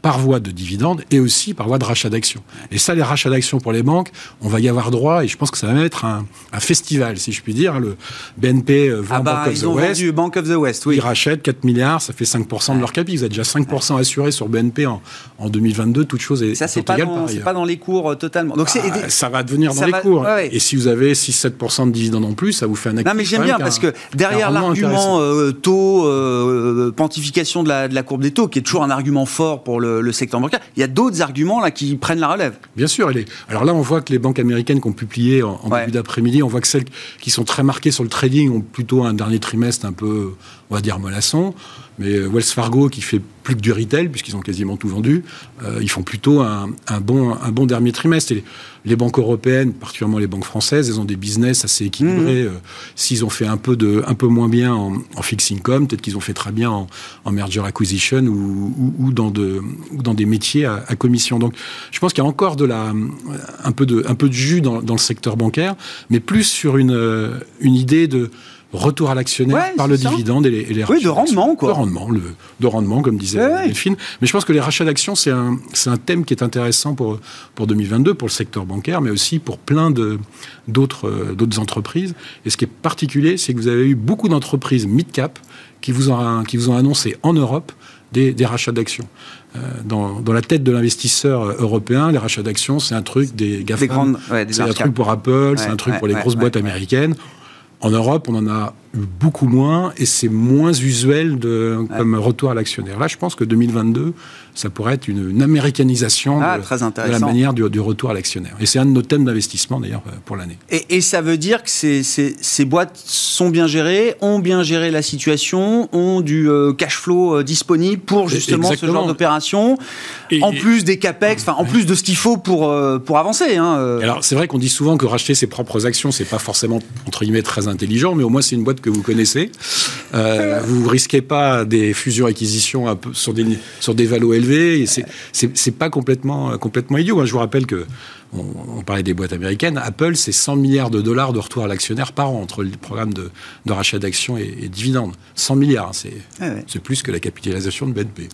par voie de dividendes et aussi par voie de rachat d'actions. Et ça, les rachats d'actions pour les banques, on va y avoir droit et je pense que ça va être un, un festival, si je puis dire. Le BNP euh, vend ah bah, Bank of ils the ont West. Vendu Bank of the West, oui. Ils rachètent 4 milliards, ça fait 5% de leur capital. Vous êtes déjà 5% assuré sur BNP en, en 2022, toute chose est Ça, c'est pas, dans, pas dans les cours euh, totalement. Donc ah, ça va devenir dans les cours. Et si vous avez 6-7% de dividendes en plus, ça vous fait un actif. Non, mais j'aime bien parce que derrière l'argument euh, taux, euh, pontification de la, de la courbe des taux, qui est toujours un argument fort pour le, le secteur bancaire, il y a d'autres arguments là qui prennent la relève. Bien sûr. est. alors là, on voit que les banques américaines qui ont publié en, début d'après-midi, on voit que celles qui sont très marquées sur le trading ont plutôt un dernier trimestre un peu, on va dire, mollasson. Mais Wells Fargo, qui fait plus que du retail, puisqu'ils ont quasiment tout vendu, euh, ils font plutôt un, bon, un bon dernier trimestre. Et les banques européennes, particulièrement les banques françaises, elles ont des business assez équilibrés. Mmh. Euh, s'ils ont fait un peu, de, un peu moins bien en, en fixed income, peut-être qu'ils ont fait très bien en, en merger acquisition ou, ou, dans de, ou dans des métiers à, à commission. Donc, je pense qu'il y a encore de la, un, peu de, un peu de jus dans, dans le secteur bancaire, mais plus sur une, euh, une idée de retour à l'actionnaire par le dividende et les, et les Oui, de rendement, quoi. De rendement, le, de rendement, comme disait Delphine. Mais je pense que les rachats d'actions, c'est un, c'est un thème qui est intéressant pour, pour 2022, pour le secteur bancaire, mais aussi pour plein de, d'autres, euh, d'autres entreprises. Et ce qui est particulier, c'est que vous avez eu beaucoup d'entreprises mid-cap qui vous ont, qui vous ont annoncé en Europe des, des rachats d'actions. Euh, dans, dans, la tête de l'investisseur européen, les rachats d'actions, c'est un truc des GAFAM, c'est un truc pour Apple, c'est un truc pour les grosses boîtes américaines. En Europe, on en a beaucoup moins et c'est moins usuel de, comme retour à l'actionnaire. Là, je pense que 2022, ça pourrait être une, américanisation ah, de, la manière du, retour à l'actionnaire. Et c'est un de nos thèmes d'investissement d'ailleurs euh, pour l'année. Et, ça veut dire que ces, ces, boîtes sont bien gérées, ont bien géré la situation, ont du euh, cash flow euh, disponible pour justement ce genre d'opération, en plus des capex, enfin en plus de ce qu'il faut pour, pour avancer. Hein, Alors c'est vrai qu'on dit souvent que racheter ses propres actions, c'est pas forcément entre guillemets très intelligent, mais au moins c'est une boîte que vous connaissez. vous risquez pas des fusions-acquisitions sur des, sur des valos élevés et c'est pas complètement, euh, complètement idiot. Je vous rappelle que on, parlait des boîtes américaines. Apple, c'est 100 milliards de dollars de retour à l'actionnaire par an entre le programme de, rachat d'actions et, dividendes. 100 milliards, hein, ah c'est plus que la capitalisation de BNP.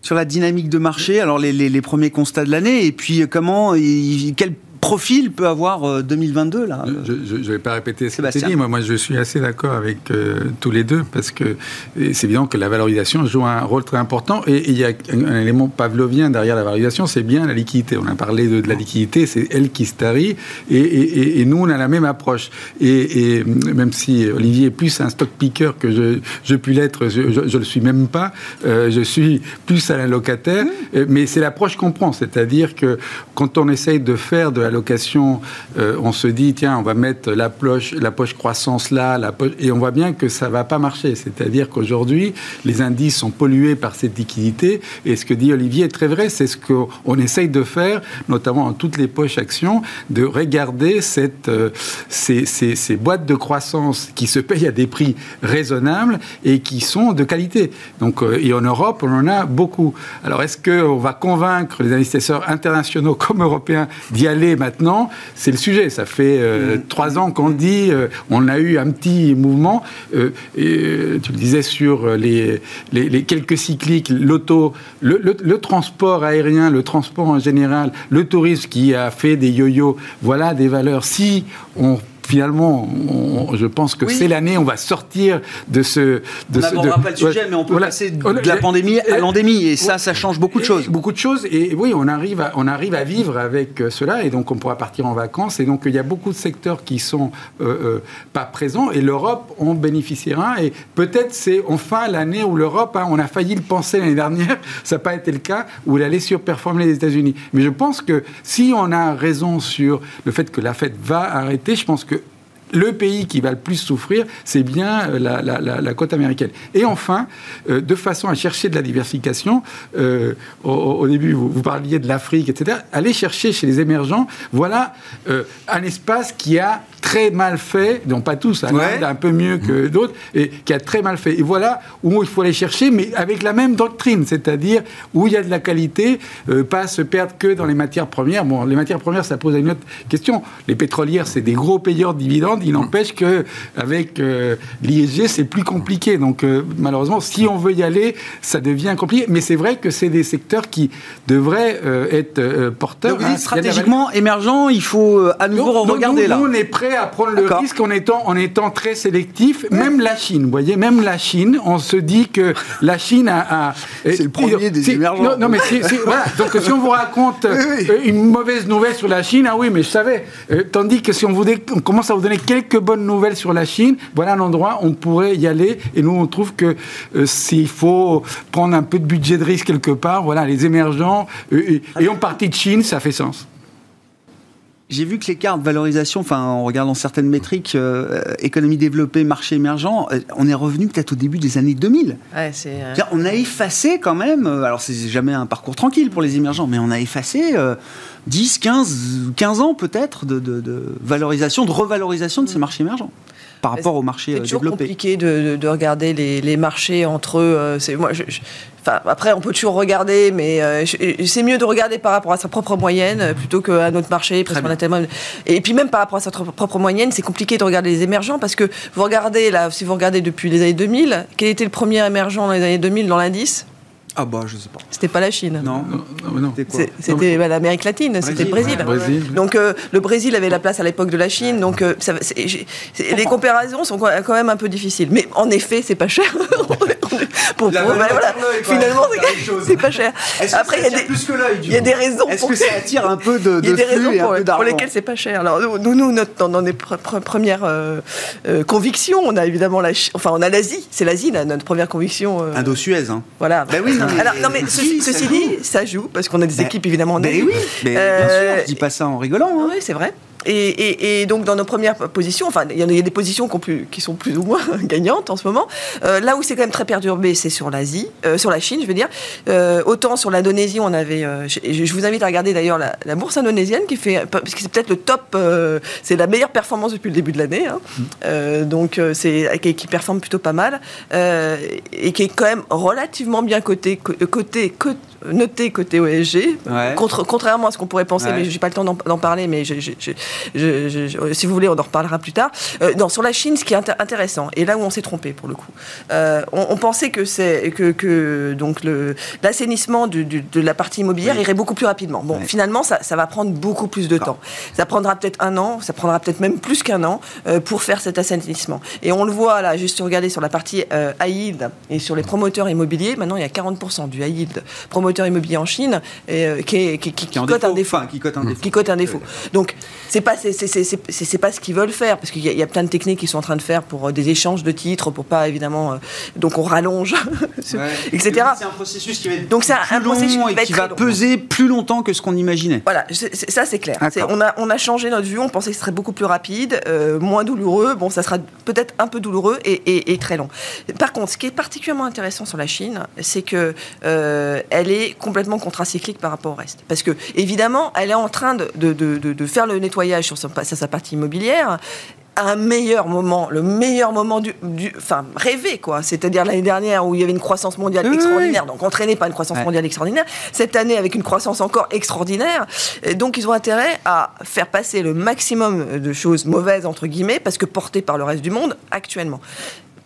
Sur la dynamique de marché, alors les, premiers constats de l'année, et puis comment, quel profil peut avoir 2022 euh, là Je ne vais pas répéter ce que tu dit. Moi, moi, je suis assez d'accord avec euh, tous les deux parce que c'est évident que la valorisation joue un rôle très important et il y a un, élément pavlovien derrière la valorisation, c'est bien la liquidité. On a parlé de, la liquidité, c'est elle qui se tarit et, et, nous, on a la même approche. Et, même si Olivier est plus un stock picker que je, je puis l'être, je ne le suis même pas, euh, je suis plus à la locataire, mmh. mais c'est l'approche qu'on prend. C'est-à-dire que quand on essaye de faire de la euh, on se dit, tiens, on va mettre la poche, la poche croissance là, et on voit bien que ça va pas marcher. C'est-à-dire qu'aujourd'hui, les indices sont pollués par cette liquidité. Et ce que dit Olivier est très vrai, c'est ce qu'on essaye de faire, notamment en toutes les poches actions, de regarder euh, ces, ces, boîtes de croissance qui se payent à des prix raisonnables et qui sont de qualité. Donc, euh, et en Europe, on en a beaucoup. Alors, est-ce qu'on va convaincre les investisseurs internationaux comme européens d'y aller maintenant, c'est le sujet. Ça fait euh, mm. trois ans qu'on dit, euh, on a eu un petit mouvement. Euh, et, tu le disais sur les, les, quelques cycliques, l'auto, le, le, transport aérien, le transport en général, le tourisme qui a fait des yo-yo. Voilà des valeurs. Si on finalement, je pense que c'est l'année, on va sortir de ce. De on n'abordera pas le sujet, mais on peut passer de la pandémie à l'endémie, et ça, ça change beaucoup de choses. Beaucoup de choses, et oui, on arrive, à, on arrive à vivre avec euh, cela, et donc on pourra partir en vacances, et donc il y a beaucoup de secteurs qui sont euh, euh, pas présents, et l'Europe en bénéficiera, et peut-être c'est enfin l'année où l'Europe, hein, on a failli le penser l'année dernière, (laughs) ça n'a pas été le cas, où elle allait surperformer les États-Unis. Mais je pense que si on a raison sur le fait que la fête va arrêter, je pense que le pays qui va le plus souffrir, c'est bien euh, la, côte américaine. Et enfin, euh, de façon à chercher de la diversification, euh, au, début, vous, parliez de l'Afrique, etc., allez chercher chez les émergents, voilà un espace qui a très mal fait, non pas tous, hein, un peu mieux que d'autres, et qui a très mal fait. Et voilà où il faut aller chercher, mais avec la même doctrine, c'est-à-dire où il y a de la qualité, pas se perdre que dans les matières premières. Bon, les matières premières, ça pose une autre question. Les pétrolières, c'est des gros payeurs de dividendes il n'empêche que avec euh, l'ISG, c'est plus compliqué. Donc euh, malheureusement, si on veut y aller, ça devient compliqué. Mais c'est vrai que c'est des secteurs qui devraient euh, être porteurs. Donc, hein. stratégiquement émergent, il faut à nouveau regarder là. Nous, on est prêt à prendre le risque en étant, en étant très sélectif. Même la Chine, vous voyez, même la Chine, on se dit que la Chine a. c'est le premier des émergents. Non, mais voilà. Donc si on vous raconte (laughs) une mauvaise nouvelle sur la Chine, ah oui, mais je savais. tandis que si on, vous on commence à vous donner quelques bonnes nouvelles sur la Chine. Voilà un endroit où on pourrait y aller. Et nous, on trouve que euh, s'il faut prendre un peu de budget de risque quelque part, voilà, les émergents, euh, et, de Chine, ça fait sens. J'ai vu que l'écart de valorisation, enfin, en regardant certaines métriques, euh, économie développée, marché émergent, on est revenu peut-être au début des années 2000. Ouais, on a effacé quand même, alors c'est jamais un parcours tranquille pour les émergents, mais on a effacé 10, 15, 15 ans peut-être de, valorisation, de revalorisation de ces marchés émergents par rapport aux marchés développés. C'est toujours compliqué de, regarder les, marchés entre eux. Euh, c'est, moi, enfin, après, on peut toujours regarder, mais euh, c'est mieux de regarder par rapport à sa propre moyenne euh, plutôt qu'à notre marché. Parce qu'on a tellement... Et puis même par rapport à sa propre moyenne, c'est compliqué de regarder les émergents parce que vous regardez, là, si vous regardez depuis les années 2000, quel était le premier émergent dans les années 2000 dans l'indice? Ah bah je sais pas. C'était pas la Chine. Non, non, C'était bah, l'Amérique latine, c'était le Brésil. Donc euh, le Brésil avait la place à l'époque de la Chine, donc euh, ça, les comparaisons sont quand même un peu difficiles. Mais en effet, c'est pas cher. (laughs) pour, La pour- ben voilà, finalement, C'est pas cher. Après, il y a des, plus que l'œil, du il y a des raisons. Est-ce pour que ça attire un peu de, il y a de des raisons pour, pour lesquelles c'est pas cher. Alors nous, nous notre- dans, dans nos pr- pr- premières euh, euh, convictions, on a évidemment la, enfin on a l'Asie. C'est l'Asie notre première conviction. euh, Indo-Suez, hein. Voilà. Ben oui, non, mais- Alors, non, mais ceci, joue. dit, ça joue parce qu'on a des Ben- équipes évidemment en Asie. oui, mais bien Euh, sûr, je dis pas ça en rigolant. hein. Oui, c'est vrai. Et, et- et donc dans nos premières positions, enfin il y, a- il y a des positions qui, ont plus- qui sont plus ou moins (laughs) gagnantes en ce moment. Euh, là où c'est quand même très perturbé, c'est sur l'Asie, euh, sur la Chine, je veux dire. Euh, autant sur l'Indonésie, on avait. je, je vous invite à regarder d'ailleurs la, la bourse indonésienne qui fait, parce que c'est peut-être le top, c'est la meilleure performance depuis le début de l'année. hein. Euh, donc c'est qui, qui performe plutôt pas mal et qui est quand même relativement bien coté, co- côté, co- noté côté. Ouais. Contre- contrairement à ce qu'on pourrait penser, Ouais. mais j'ai pas le temps d'en parler, mais je- je- je- si vous voulez, on en reparlera plus tard. Euh, non, sur la Chine, ce qui est inté- intéressant, et là où on s'est trompé pour le coup, euh, on, on pensait que c'est que, que donc le l'assainissement de la partie immobilière Oui. irait beaucoup plus rapidement. Bon, Ouais. finalement, ça, ça va prendre beaucoup plus de temps. Ça prendra peut-être un an, ça prendra peut-être même plus qu'un an euh, pour faire cet assainissement. Et on le voit là, juste regarder sur la partie high yield et sur les promoteurs immobiliers. Maintenant, il y a 40% du high yield promoteur immobilier en Chine et, euh, qui, est- qui, qui- Qui, en qui cote un défaut. défaut Enfin, qui cote un défaut. qui cote un défaut. Donc c'est pas c'est, pas ce qu'ils veulent faire parce qu'il y, y a plein de techniques qu'ils sont en train de faire pour euh, des échanges de titres pour pas évidemment euh, donc on rallonge (laughs) Ouais. etc. C'est un processus qui va être Donc c'est un- processus qui va qui peser plus longtemps que ce qu'on imaginait. Voilà, ça c'est clair. On, a, on a changé notre vue, on pensait que ce serait beaucoup plus rapide, euh, moins douloureux. Bon, ça sera peut-être un peu douloureux et, et- et très long. Par contre, ce qui est particulièrement intéressant sur la Chine, c'est que euh, elle est complètement contracyclique par rapport au reste. Parce que, évidemment, elle est en train de- de- de faire le nettoyage sur, sa partie immobilière un meilleur moment, le meilleur moment du, du- enfin rêvé quoi. C'est-à-dire l'année dernière où il y avait une croissance mondiale oui, extraordinaire, donc entraînée par une croissance Ouais. mondiale extraordinaire. Cette année avec une croissance encore extraordinaire, Et donc ils ont intérêt à faire passer le maximum de choses mauvaises entre guillemets parce que portées par le reste du monde actuellement.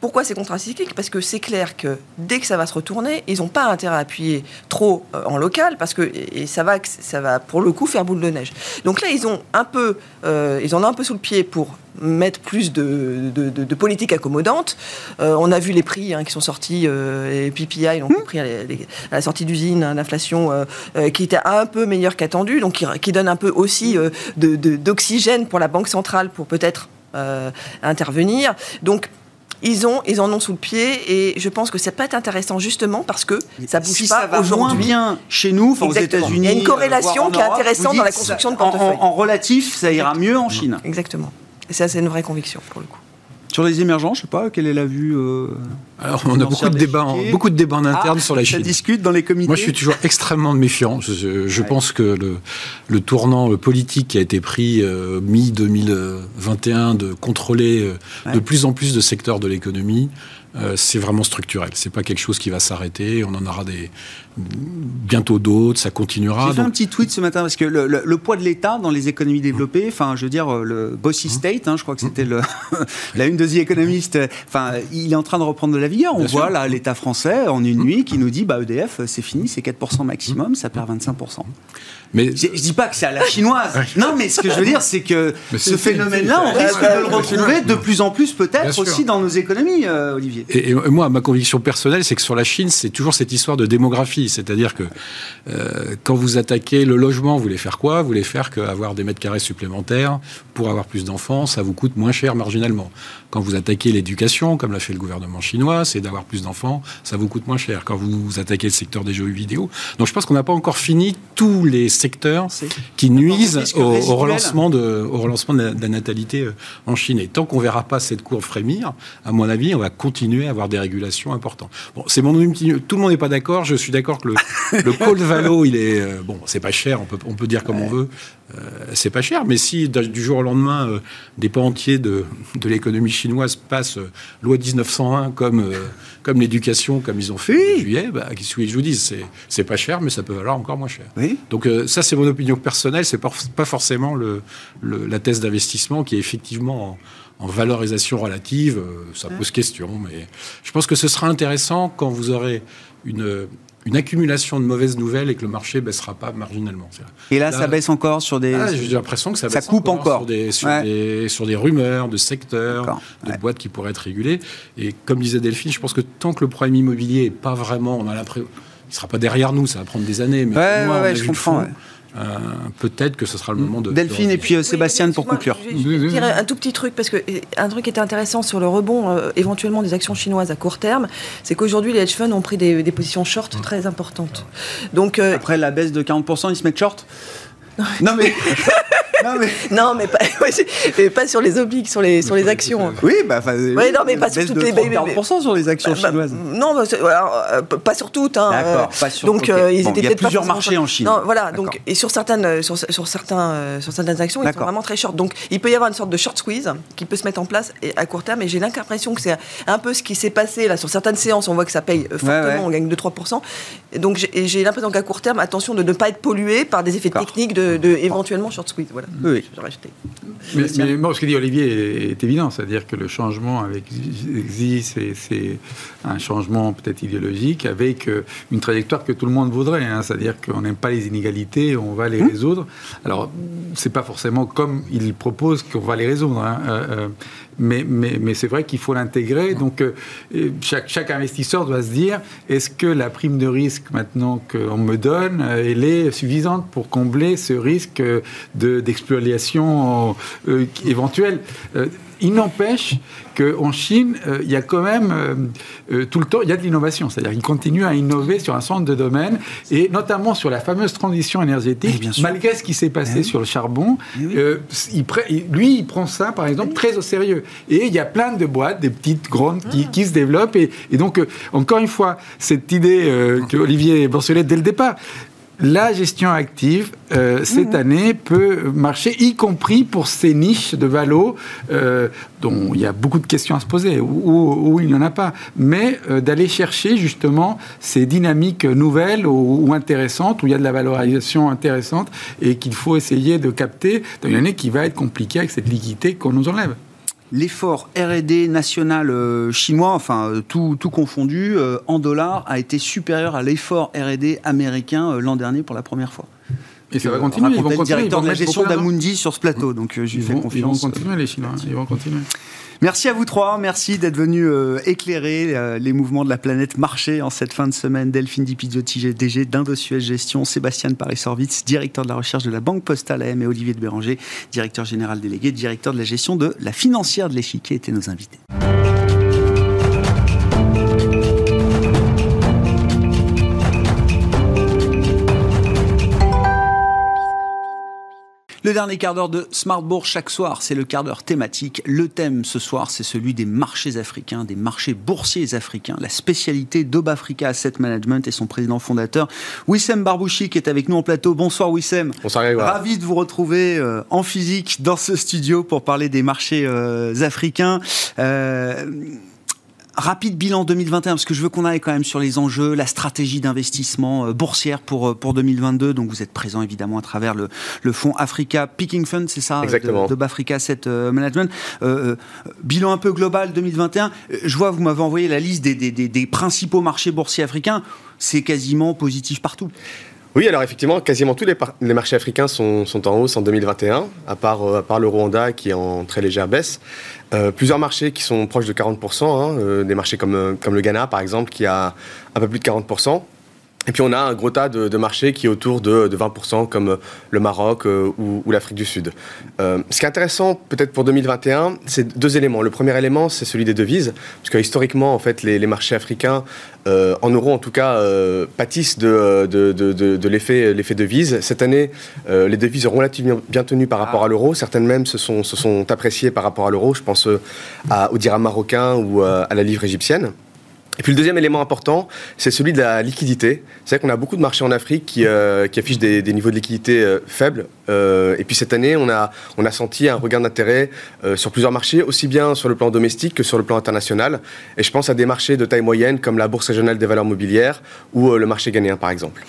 Pourquoi c'est contracyclique? Parce que c'est clair que dès que ça va se retourner, ils n'ont pas intérêt à appuyer trop euh, en local parce que et ça va, ça va pour le coup faire boule de neige. Donc là, ils ont un peu, euh, ils en ont un peu sous le pied pour mettre plus de, de, de- de politique accommodante. Euh, on a vu les prix hein, qui sont sortis, euh, et PPI, donc les prix à la, les- à la sortie d'usine, hein, l'inflation euh, qui était un peu meilleure qu'attendu, donc qui, qui donne un peu aussi d'oxygène pour la Banque centrale pour peut-être intervenir. Donc ils, ont, ils en ont sous le pied et je pense que ça peut être intéressant justement parce que ça bouge si pas ça va moins aujourd'hui. bien chez nous, enfin aux. États-Unis, Il y a une corrélation euh, en qui est intéressante dans la construction de en- en- portefeuille. En, relatif, ça ira mieux en Chine. Exactement. Et ça, c'est une vraie conviction pour le coup. Sur les émergents, je sais pas, quelle est la vue euh, Alors, on a beaucoup de débats, en, beaucoup de débats en interne Ah, sur la Ça Chine. discute dans les comités. Moi, je suis toujours extrêmement méfiant. Je, je- je Ouais. pense que le, le tournant euh, politique qui a été pris euh, mi-2021 de contrôler euh, Ouais. de plus en plus de secteurs de l'économie, euh, c'est vraiment structurel. C'est pas quelque chose qui va s'arrêter. On en aura des bientôt d'autres. Ça continuera. J'ai fait un petit tweet ce matin parce que le, le- le poids de l'État dans les économies développées, enfin, je veux dire, le bossy state, hein, je crois que c'était le, (laughs) la une de The Economist, euh, enfin, il est en train de reprendre de la vigueur. On Bien voit sûr. là l'État français en une nuit qui nous dit, bah, EDF, c'est fini, c'est 4% maximum, ça perd 25%. Mais Je, je dis pas que c'est à la chinoise. Non, mais ce que je veux dire, c'est que ce phénomène-là, on risque de le retrouver de plus en plus peut-être aussi dans nos économies, euh, Olivier. Et, et moi, ma conviction personnelle, c'est que sur la Chine, c'est toujours cette histoire de démographie. C'est-à-dire que euh, quand vous attaquez le logement, vous voulez faire quoi? Vous voulez faire qu'avoir des mètres carrés supplémentaires pour avoir plus d'enfants, ça vous coûte moins cher marginalement. Quand vous attaquez l'éducation, comme l'a fait le gouvernement chinois, c'est d'avoir plus d'enfants, ça vous coûte moins cher. Quand vous attaquez le secteur des jeux vidéo, donc je pense qu'on n'a pas encore fini tous les secteurs qui nuisent au, relancement de, au relancement de la, de la natalité euh, en Chine. Et tant qu'on verra pas cette courbe frémir, à mon avis, on va continuer à avoir des régulations importantes. Bon, c'est mon. Tout le monde n'est pas d'accord. Je suis d'accord que le, le (laughs) call valo, il est euh, bon, c'est pas cher. On peut, on peut dire comme on veut. Euh, c'est pas cher, mais si du jour au lendemain, euh, des pans entiers de, de l'économie chinoise passent euh, loi 1901 comme, euh, comme l'éducation, comme ils ont fait en juillet, bah, qu'est-ce que je vous dise C'est- C'est pas cher, mais ça peut valoir encore moins cher. Oui. Donc euh, ça, c'est mon opinion personnelle. C'est pas, pas forcément le, le- la thèse d'investissement qui est effectivement en, en valorisation relative. ça pose question, mais je pense que ce sera intéressant quand vous aurez une une accumulation de mauvaises nouvelles et que le marché baissera pas marginalement. Et là, ça baisse encore sur des. Ah, j'ai l'impression que ça, ça coupe encore, Sur, des, sur, des, sur, des, rumeurs de secteurs, de boîtes qui pourraient être régulées. Et comme disait Delphine, je pense que tant que le problème immobilier n'est pas vraiment, on a l'impression, il ne sera pas derrière nous, ça va prendre des années. Mais ouais, moi, ouais, je comprends. Euh, peut-être que ce sera le moment de. Delphine et puis euh, Sébastien pour conclure. Je, je, dire un tout petit truc parce que un truc qui était intéressant sur le rebond euh, éventuellement des actions chinoises à court terme, c'est qu'aujourd'hui les hedge funds ont pris des, des positions short très importantes. Donc euh, après la baisse de 40%, ils se mettent short? Non mais non, mais, (laughs) non, mais, pas, (laughs) mais pas, sur les obliques, sur les, sur les actions. Oui, bah, ouais, non, mais pas sur toutes les. 40% sur les actions bah, bah, chinoises. non, bah, alors, euh, pas sur toutes. Hein, D'accord, pas sur Donc, euh, ils étaient Il y a plusieurs marchés en Chine. Non, voilà. Donc, et sur certaines, sur, sur certains, sur certaines actions, ils sont vraiment très short. Donc, il peut y avoir une sorte de short squeeze qui peut se mettre en place à court terme. Et j'ai l'impression que c'est un peu ce qui s'est passé là sur certaines séances. On voit que ça paye euh, fortement, on gagne 2-3%. Donc, j'ai l'impression qu'à court terme, attention de ne pas être pollué par des effets techniques de, de éventuellement short squeeze. Voilà. Oui. Mais, mais moi, ce que dit Olivier est, évident, c'est-à-dire que le changement avec Xi, c'est un changement peut-être idéologique avec euh, une trajectoire que tout le monde voudrait. Hein. c'est-à-dire qu'on n'aime pas les inégalités, on va les mmh. résoudre. Alors, c'est pas forcément comme il propose qu'on va les résoudre. Hein. Euh, euh, mais, mais, mais c'est vrai qu'il faut l'intégrer. Donc, chaque, chaque, investisseur doit se dire est-ce que la prime de risque maintenant qu'on me donne, elle est suffisante pour combler ce risque d'exploitation euh, éventuelle? Il n'empêche qu'en Chine, euh, il y a quand même euh, euh, tout le temps, il y a de l'innovation. C'est-à-dire qu'ils continuent à innover sur un certain nombre de domaines, et notamment sur la fameuse transition énergétique, malgré ce qui se passé sur le charbon. il lui, il prend ça, par exemple, très au sérieux. Et il y a plein de boîtes, des petites, grandes, qui, qui se développent. Et, et donc, encore une fois, cette idée que Olivier mentionné dès le départ, la gestion active, euh, cette mhm. année, peut marcher, y compris pour ces niches de valo euh, dont il y a beaucoup de questions à se poser, ou, il n'y en a pas. Mais euh, d'aller chercher justement ces dynamiques nouvelles ou, intéressantes, où il y a de la valorisation intéressante et qu'il faut essayer de capter dans une année qui va être compliquée avec cette liquidité qu'on nous enlève l'effort R&D national euh, chinois, enfin euh, tout, tout confondu, euh, en dollars, a été supérieur à l'effort R&D américain l'an dernier pour la première fois. Et ça va continuer. Ils vont continuer. directeur de la gestion d'Amundi sur ce plateau, donc je lui fais confiance. Ils vont continuer les Chinois. Ils vont continuer. Merci à vous trois, merci d'être venus euh, éclairer euh, les mouvements de la planète marché en cette fin de semaine. Delphine Di Pizzotti, DG d'Indosuez Gestion, Sébastien Paris-Sorvitz, directeur de la recherche de la Banque Postale AM et Olivier de Béranger, directeur général délégué, directeur de la gestion de la financière de l'échiquier, étaient nos invités. Le dernier quart d'heure de Smartbourg chaque soir, c'est le quart d'heure thématique. Le thème ce soir, c'est celui des marchés africains, des marchés boursiers africains. La spécialité d'Obafrica Asset Management et son président fondateur, Wissem Barbouchi, qui est avec nous en plateau. Bonsoir Wissem. Bonsoir Ravi de vous retrouver euh, en physique dans ce studio pour parler des marchés euh, africains. Euh, rapide bilan 2021, parce que je veux qu'on aille quand même sur les enjeux, la stratégie d'investissement euh, boursière pour, euh, pour 2022. Donc vous êtes présent évidemment à travers le, le fonds Africa Picking Fund, c'est ça Exactement. De, de Bafrica Asset euh, Management. Euh, bilan un peu global 2021. Je vois, vous m'avez envoyé la liste des, des, des, des principaux marchés boursiers africains. C'est quasiment positif partout. Oui, alors effectivement, quasiment tous les, marchés africains sont, en hausse en 2021, à part, à part le Rwanda qui est en très légère baisse. Euh, plusieurs marchés qui sont proches de 40%, hein, euh, des marchés comme, euh, comme le Ghana par exemple, qui a un peu plus de 40%. Et puis on a un gros tas de, marchés qui est autour de, 20%, comme le Maroc euh, ou, l'Afrique du Sud. Euh, ce qui est intéressant peut-être pour 2021, c'est deux éléments. Le premier élément, c'est celui des devises, parce que historiquement, en fait, les, marchés africains, euh, en euros en tout cas, pâtissent de, l'effet, l'effet devise. Cette année, les devises sont relativement bien tenues par rapport à l'euro. Certaines même se sont appréciées par rapport à l'euro. Je pense au dirham marocain ou à la livre égyptienne. Et puis le deuxième élément important, c'est celui de la liquidité. C'est vrai qu'on a beaucoup de marchés en Afrique qui, euh, affichent des, niveaux de liquidité euh, faibles. Euh, et puis cette année, on a, on a senti un regain d'intérêt sur plusieurs marchés, aussi bien sur le plan domestique que sur le plan international. Et je pense à des marchés de taille moyenne comme la Bourse régionale des valeurs mobilières ou le marché ghanéen par exemple.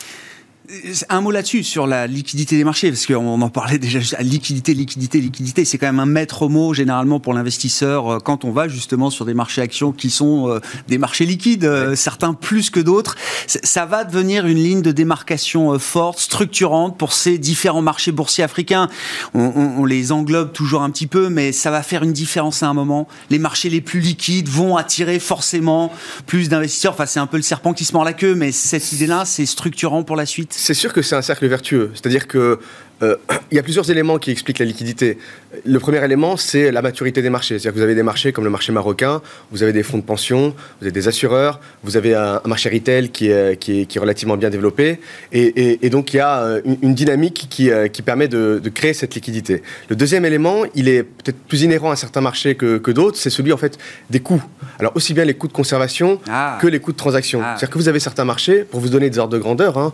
Un mot là-dessus, sur la liquidité des marchés, parce qu'on en parlait déjà, liquidité, liquidité, liquidité, c'est quand même un maître mot généralement pour l'investisseur euh, quand on va justement sur des marchés actions qui sont euh, des marchés liquides, euh, certains plus que d'autres. Ça va devenir une ligne de démarcation forte, structurante pour ces différents marchés boursiers africains. On, on, les englobe toujours un petit peu, mais ça va faire une différence à un moment. Les marchés les plus liquides vont attirer forcément plus d'investisseurs. Enfin, c'est un peu le serpent qui se mord la queue, mais cette idée-là, c'est structurant pour la suite. C'est sûr que c'est un cercle vertueux. C'est-à-dire que euh, (clears throat) il y a plusieurs éléments qui expliquent la liquidité. Le premier élément, c'est la maturité des marchés. C'est-à-dire que vous avez des marchés comme le marché marocain, vous avez des fonds de pension, vous avez des assureurs, vous avez un, marché retail qui est, qui, est, relativement bien développé. Et, donc, il y a euh, une, dynamique qui, euh, qui permet de, créer cette liquidité. Le deuxième élément, il est peut-être plus inhérent à certains marchés que, que d'autres, c'est celui en fait des coûts. Alors, aussi bien les coûts de conservation ah. que les coûts de transaction. Ah. C'est-à-dire que vous avez certains marchés, pour vous donner des ordres de grandeur, hein,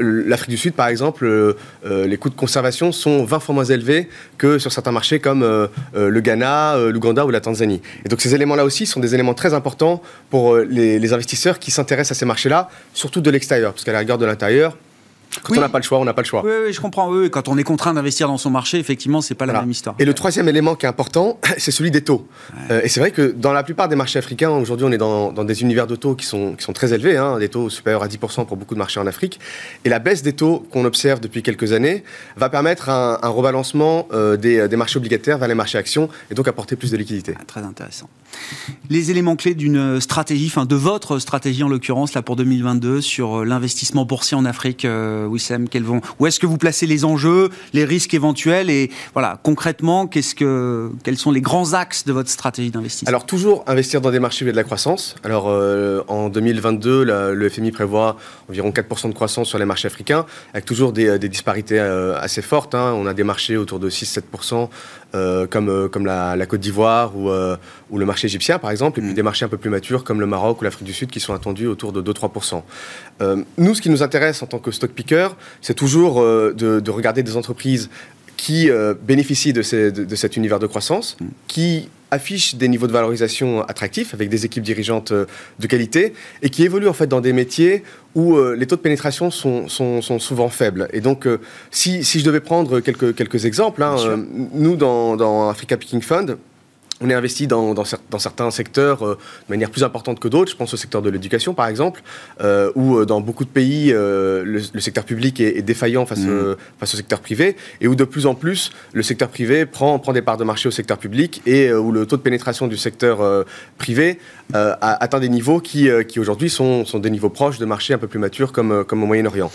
l'Afrique du Sud, par exemple, les coûts de conservation sont 20 fois moins élevés que sur certains marchés comme euh, euh, le Ghana, euh, l'Ouganda ou la Tanzanie. Et donc ces éléments-là aussi sont des éléments très importants pour les investisseurs qui s'intéressent à ces marchés-là, surtout de l'extérieur, parce qu'à la rigueur de l'intérieur, quand on n'a pas le choix, on n'a pas le choix. Oui, oui je comprends. Oui, quand on est contraint d'investir dans son marché, effectivement, c'est pas la même histoire. Et le troisième élément qui est important, (laughs) c'est celui des taux. Euh, et c'est vrai que dans la plupart des marchés africains, aujourd'hui, on est dans, des univers de taux qui sont, qui sont très élevés, hein, des taux supérieurs à 10% pour beaucoup de marchés en Afrique. Et la baisse des taux qu'on observe depuis quelques années va permettre un, rebalancement euh, des, des, marchés obligataires vers les marchés actions et donc apporter plus de liquidité. Ah, très intéressant. Les éléments clés d'une stratégie, enfin de votre stratégie en l'occurrence, là pour 2022, sur euh, l'investissement boursier en Afrique, Wissem, quels vont où est-ce que vous placez les enjeux, les risques éventuels et voilà, concrètement, qu'est-ce que, quels sont les grands axes de votre stratégie d'investissement? Alors toujours investir dans des marchés avec de la croissance. Alors euh, en 2022, le FMI prévoit environ 4% de croissance sur les marchés africains, avec toujours des, disparités euh, assez fortes. Hein. On a des marchés autour de 6-7%, euh, comme, comme la, Côte d'Ivoire ou, ou, le marché égyptien par exemple, et puis mm. des marchés un peu plus matures comme le Maroc ou l'Afrique du Sud qui sont attendus autour de 2-3%. nous, ce qui nous intéresse en tant que stock picker, c'est toujours euh, de, regarder des entreprises qui euh, bénéficient de, cet univers de croissance, mm. qui affichent des niveaux de valorisation attractifs avec des équipes dirigeantes euh, de qualité et qui évoluent en fait dans des métiers où les taux de pénétration sont, souvent faibles. Et donc, si, je devais prendre quelques, quelques exemples, hein, nous dans, dans Africa Picking Fund, on est investi dans, dans, certains secteurs euh, de manière plus importante que d'autres. Je pense au secteur de l'éducation, par exemple, euh, où euh, dans beaucoup de pays, le, secteur public est, défaillant face, mmh. face, au secteur privé, et où de plus en plus, le secteur privé prend, prend des parts de marché au secteur public, et où le taux de pénétration du secteur privé a atteint des niveaux qui, qui aujourd'hui sont, sont, des niveaux proches de marchés un peu plus matures comme, comme au Moyen-Orient.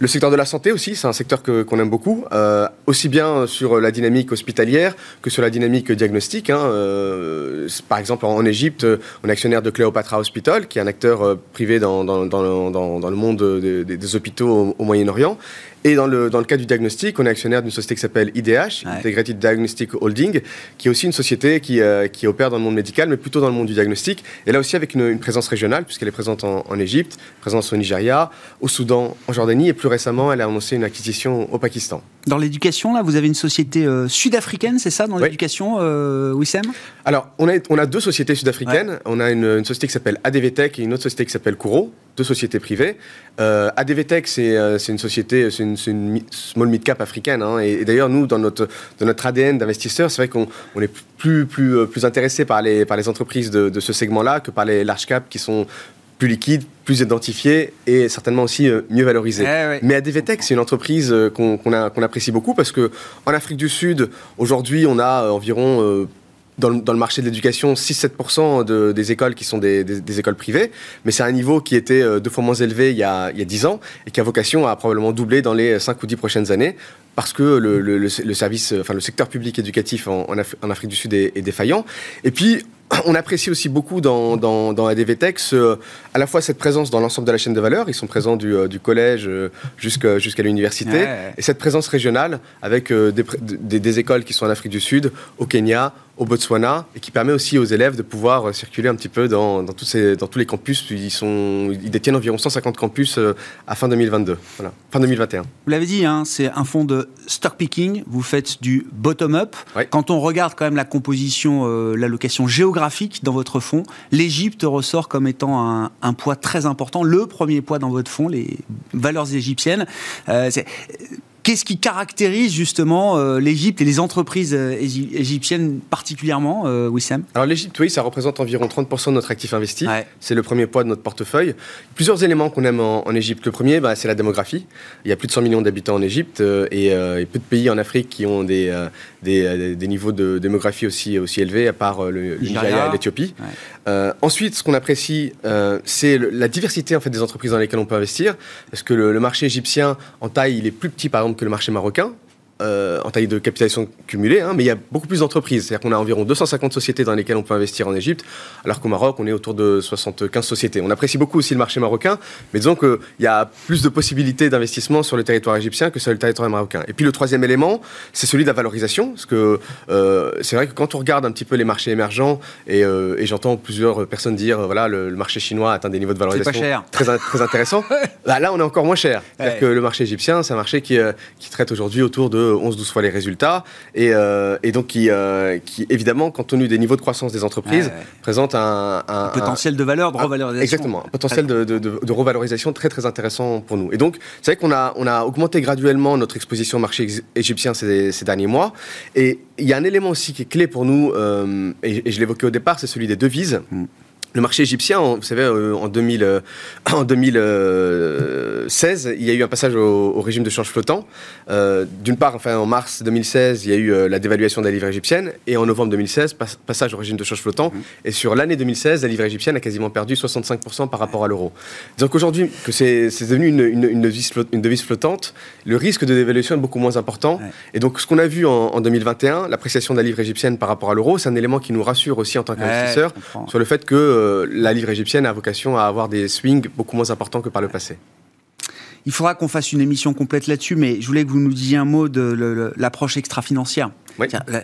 Le secteur de la santé aussi, c'est un secteur qu'on aime beaucoup, euh, aussi bien sur la dynamique hospitalière que sur la dynamique diagnostique. Hein. Euh, par exemple, en, Égypte, on est actionnaire de Cléopatra Hospital, qui est un acteur euh, privé dans, le monde des, hôpitaux au Moyen-Orient. Et dans le, dans le cas du diagnostic, on est actionnaire d'une société qui s'appelle IDH, Integrated Diagnostic Holding, qui est aussi une société qui, euh, qui, opère dans le monde médical, mais plutôt dans le monde du diagnostic. Et là aussi avec une, présence régionale, puisqu'elle est présente en, Égypte, présence au Nigeria, au Soudan, en Jordanie, et plus récemment, elle a annoncé une acquisition au Pakistan. Dans l'éducation, là, vous avez une société euh, sud-africaine, c'est ça, dans l'éducation, euh, Wissem? Alors, on a, on a deux sociétés sud-africaines. On a une, une, société qui s'appelle ADVTech et une autre société qui s'appelle Kouro deux sociétés privées. Euh, ADVTech, euh, c'est une société, c'est une, une, small mid-cap africaine. Hein, et, d'ailleurs, nous, dans notre, dans notre ADN d'investisseurs, c'est vrai qu'on on est plus, plus, euh, plus intéressé par les, par les entreprises de, de ce segment-là que par les large cap qui sont plus liquides, plus identifiées et certainement aussi euh, mieux valorisées. Eh Mais ADVTech, c'est une entreprise qu'on qu'on apprécie beaucoup parce que en Afrique du Sud, aujourd'hui, on a environ dans le, dans le, marché de l'éducation 6-7% de, des écoles qui sont des, des, écoles privées, mais c'est un niveau qui était euh, deux fois moins élevé il y, a, il y a 10 ans et qui a vocation à probablement doubler dans les 5 ou 10 prochaines années parce que le, le, le service, enfin le secteur public éducatif en, en, Afrique du Sud est, est, défaillant. Et puis, (clears throat) on apprécie aussi beaucoup dans, dans, dans ADVTech à la fois cette présence dans l'ensemble de la chaîne de valeur. Ils sont présents du, euh, du collège euh, jusqu'à l'université. Et cette présence régionale avec des, des, des, écoles qui sont en Afrique du Sud, au Kenya, au Botswana et qui permet aussi aux élèves de pouvoir euh, circuler un petit peu dans, dans tous, ces, dans tous les campus. Ils, sont, ils détiennent environ 150 campus euh, à fin 2022, voilà, fin 2021. Vous l'avez dit, hein, c'est un fonds de stock picking. Vous faites du bottom-up. Quand on regarde quand même la composition, euh, l'allocation géographique dans votre fonds. L'Égypte ressort comme étant un, un, poids très important, le premier poids dans votre fonds, les valeurs égyptiennes. Euh, Qu'est-ce qui caractérise justement euh, l'Égypte et les entreprises euh, égyptiennes particulièrement, euh, Wissam? Alors l'Égypte, oui, ça représente environ 30% de notre actif investi. C'est le premier poids de notre portefeuille. Plusieurs éléments qu'on aime en, Égypte. Le premier, bah, c'est la démographie. Il y a plus de 100 millions d'habitants en Égypte et, peu de pays en Afrique qui ont des, des, niveaux de démographie aussi, aussi élevés, à part le, Nigeria et l'Éthiopie. ensuite, ce qu'on apprécie, c'est la diversité en fait, des entreprises dans lesquelles on peut investir. Parce que le, le marché égyptien, en taille, il est plus petit par exemple que le marché marocain. Euh, en taille de capitalisation cumulée, hein, mais il y a beaucoup plus d'entreprises. C'est-à-dire qu'on a environ 250 sociétés dans lesquelles on peut investir en Égypte, alors qu'au Maroc, on est autour de 75 sociétés. On apprécie beaucoup aussi le marché marocain, mais disons qu'il y a plus de possibilités d'investissement sur le territoire égyptien que sur le territoire marocain. Et puis le troisième élément, c'est celui de la valorisation, parce que euh, c'est vrai que quand on regarde un petit peu les marchés émergents, et, euh, j'entends plusieurs personnes dire, voilà, le, marché chinois atteint des niveaux de valorisation Très, très intéressants, (laughs) bah, là on est encore moins cher. C'est-à-dire que le marché égyptien, c'est un marché qui, qui traite aujourd'hui autour de 11-12 fois les résultats, et, euh, et donc qui, euh, qui, évidemment, compte tenu des niveaux de croissance des entreprises, présente un, un, potentiel de valeur, de revalorisation. exactement, un potentiel de, de, de, revalorisation très très intéressant pour nous. Et donc, c'est vrai qu'on a, on a augmenté graduellement notre exposition au marché égyptien ces, ces derniers mois, et il y a un élément aussi qui est clé pour nous, euh, et, je l'évoquais au départ, c'est celui des devises. Mm le marché égyptien, vous savez, euh, en, 2000, euh, (laughs) en 2016, il y a eu un passage au, régime de change flottant. Euh, d'une part, enfin, en mars 2016, il y a eu la dévaluation de la livre égyptienne, et en novembre 2016, passage au régime de change flottant. Mmh. Et sur l'année 2016, la livre égyptienne a quasiment perdu 65% par rapport à l'euro. Donc aujourd'hui, que c'est devenu une, une, devise flottante, le risque de dévaluation est beaucoup moins important. Et donc, ce qu'on a vu en, 2021, l'appréciation de la livre égyptienne par rapport à l'euro, c'est un élément qui nous rassure aussi en tant qu'investisseur sur le fait que euh, la livre égyptienne a vocation à avoir des swings beaucoup moins importants que par le passé. Il faudra qu'on fasse une émission complète là-dessus, mais je voulais que vous nous disiez un mot de l'approche extra-financière. Oui. Euh,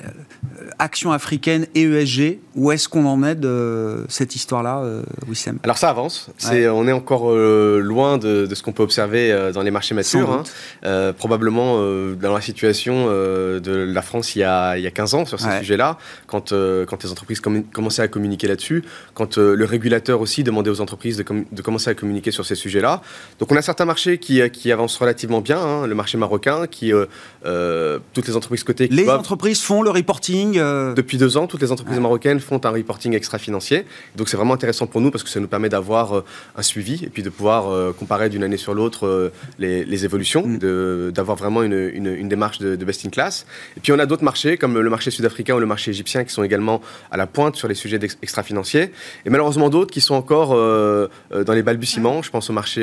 action africaine et ESG, où est-ce qu'on en est de cette histoire-là, euh, Wissem? Alors ça avance. On est encore euh, loin de, ce qu'on peut observer dans les marchés matures. Hein. probablement dans la situation de la France il y a, il y a 15 ans sur ce sujet-là, quand, quand les entreprises commençaient à communiquer là-dessus, quand le régulateur aussi demandait aux entreprises de, de, commencer à communiquer sur ces sujets-là. Donc on a certains marchés qui, qui avancent relativement bien. Hein. Le marché marocain, qui toutes les entreprises cotées... Les entreprises entreprises font le reporting euh, Depuis deux ans, toutes les entreprises marocaines font un reporting extra-financier. Donc c'est vraiment intéressant pour nous parce que ça nous permet d'avoir euh, un suivi et puis de pouvoir euh, comparer d'une année sur l'autre les, évolutions, mm. d'avoir vraiment une, une, démarche de, best in class. Et puis on a d'autres marchés comme le marché sud-africain ou le marché égyptien qui sont également à la pointe sur les sujets extra-financiers. Et malheureusement d'autres qui sont encore dans les balbutiements. Je pense au marché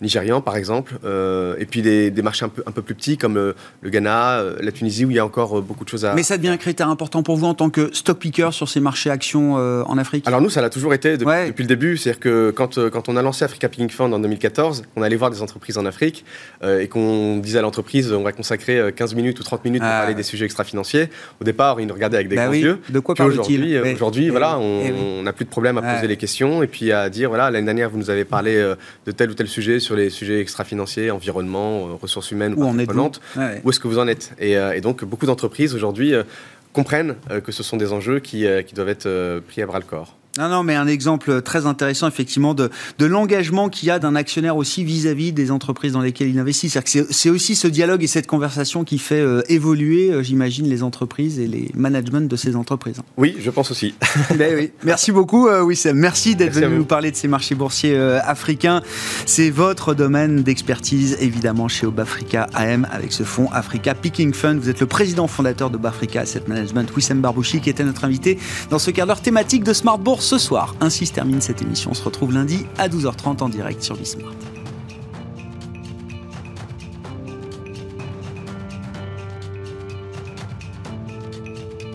nigérian par exemple. Et puis des, des, marchés un peu, un peu plus petits comme le Ghana, la Tunisie où il y a encore beaucoup de choses mais ça devient un critère important pour vous en tant que stock picker sur ces marchés actions euh, en Afrique? Alors nous, ça l'a toujours été depuis, le début. C'est-à-dire que quand, euh, quand on a lancé Africa Picking Fund en 2014, on allait voir des entreprises en Afrique euh, et qu'on disait à l'entreprise, on va consacrer 15 minutes ou 30 minutes pour ah. parler des sujets extra-financiers. Au départ, ils nous regardaient avec des bah grands yeux. De quoi parle-t-il Aujourd'hui, voilà, on n'a plus de problème à poser les questions et puis à dire, voilà, l'année dernière, vous nous avez parlé de tel ou tel sujet sur les sujets extra-financiers, environnement, ressources humaines ou en Où est-ce que vous en êtes et, et, donc, beaucoup d'entreprises aujourd'hui comprennent euh, que ce sont des enjeux qui, euh, qui doivent être euh, pris à bras le corps. Non, non, mais un exemple très intéressant, effectivement, de, de l'engagement qu'il y a d'un actionnaire aussi vis-à-vis des entreprises dans lesquelles il investit. C'est aussi ce dialogue et cette conversation qui fait euh, évoluer, euh, j'imagine, les entreprises et les managements de ces entreprises. Oui, je pense aussi. (laughs) ben oui. Merci beaucoup, euh, Wissem. Merci d'être venu nous parler de ces marchés boursiers africains. C'est votre domaine d'expertise, évidemment, chez Obafrica AM, avec ce fonds Africa Picking Fund. Vous êtes le président fondateur d'Obafrica Asset Management, Wissem Barbouchi, qui était notre invité dans ce quart d'heure thématique de Smart Bourse ce soir. Ainsi se termine cette émission. On se retrouve lundi à 12h30 en direct sur Bismart.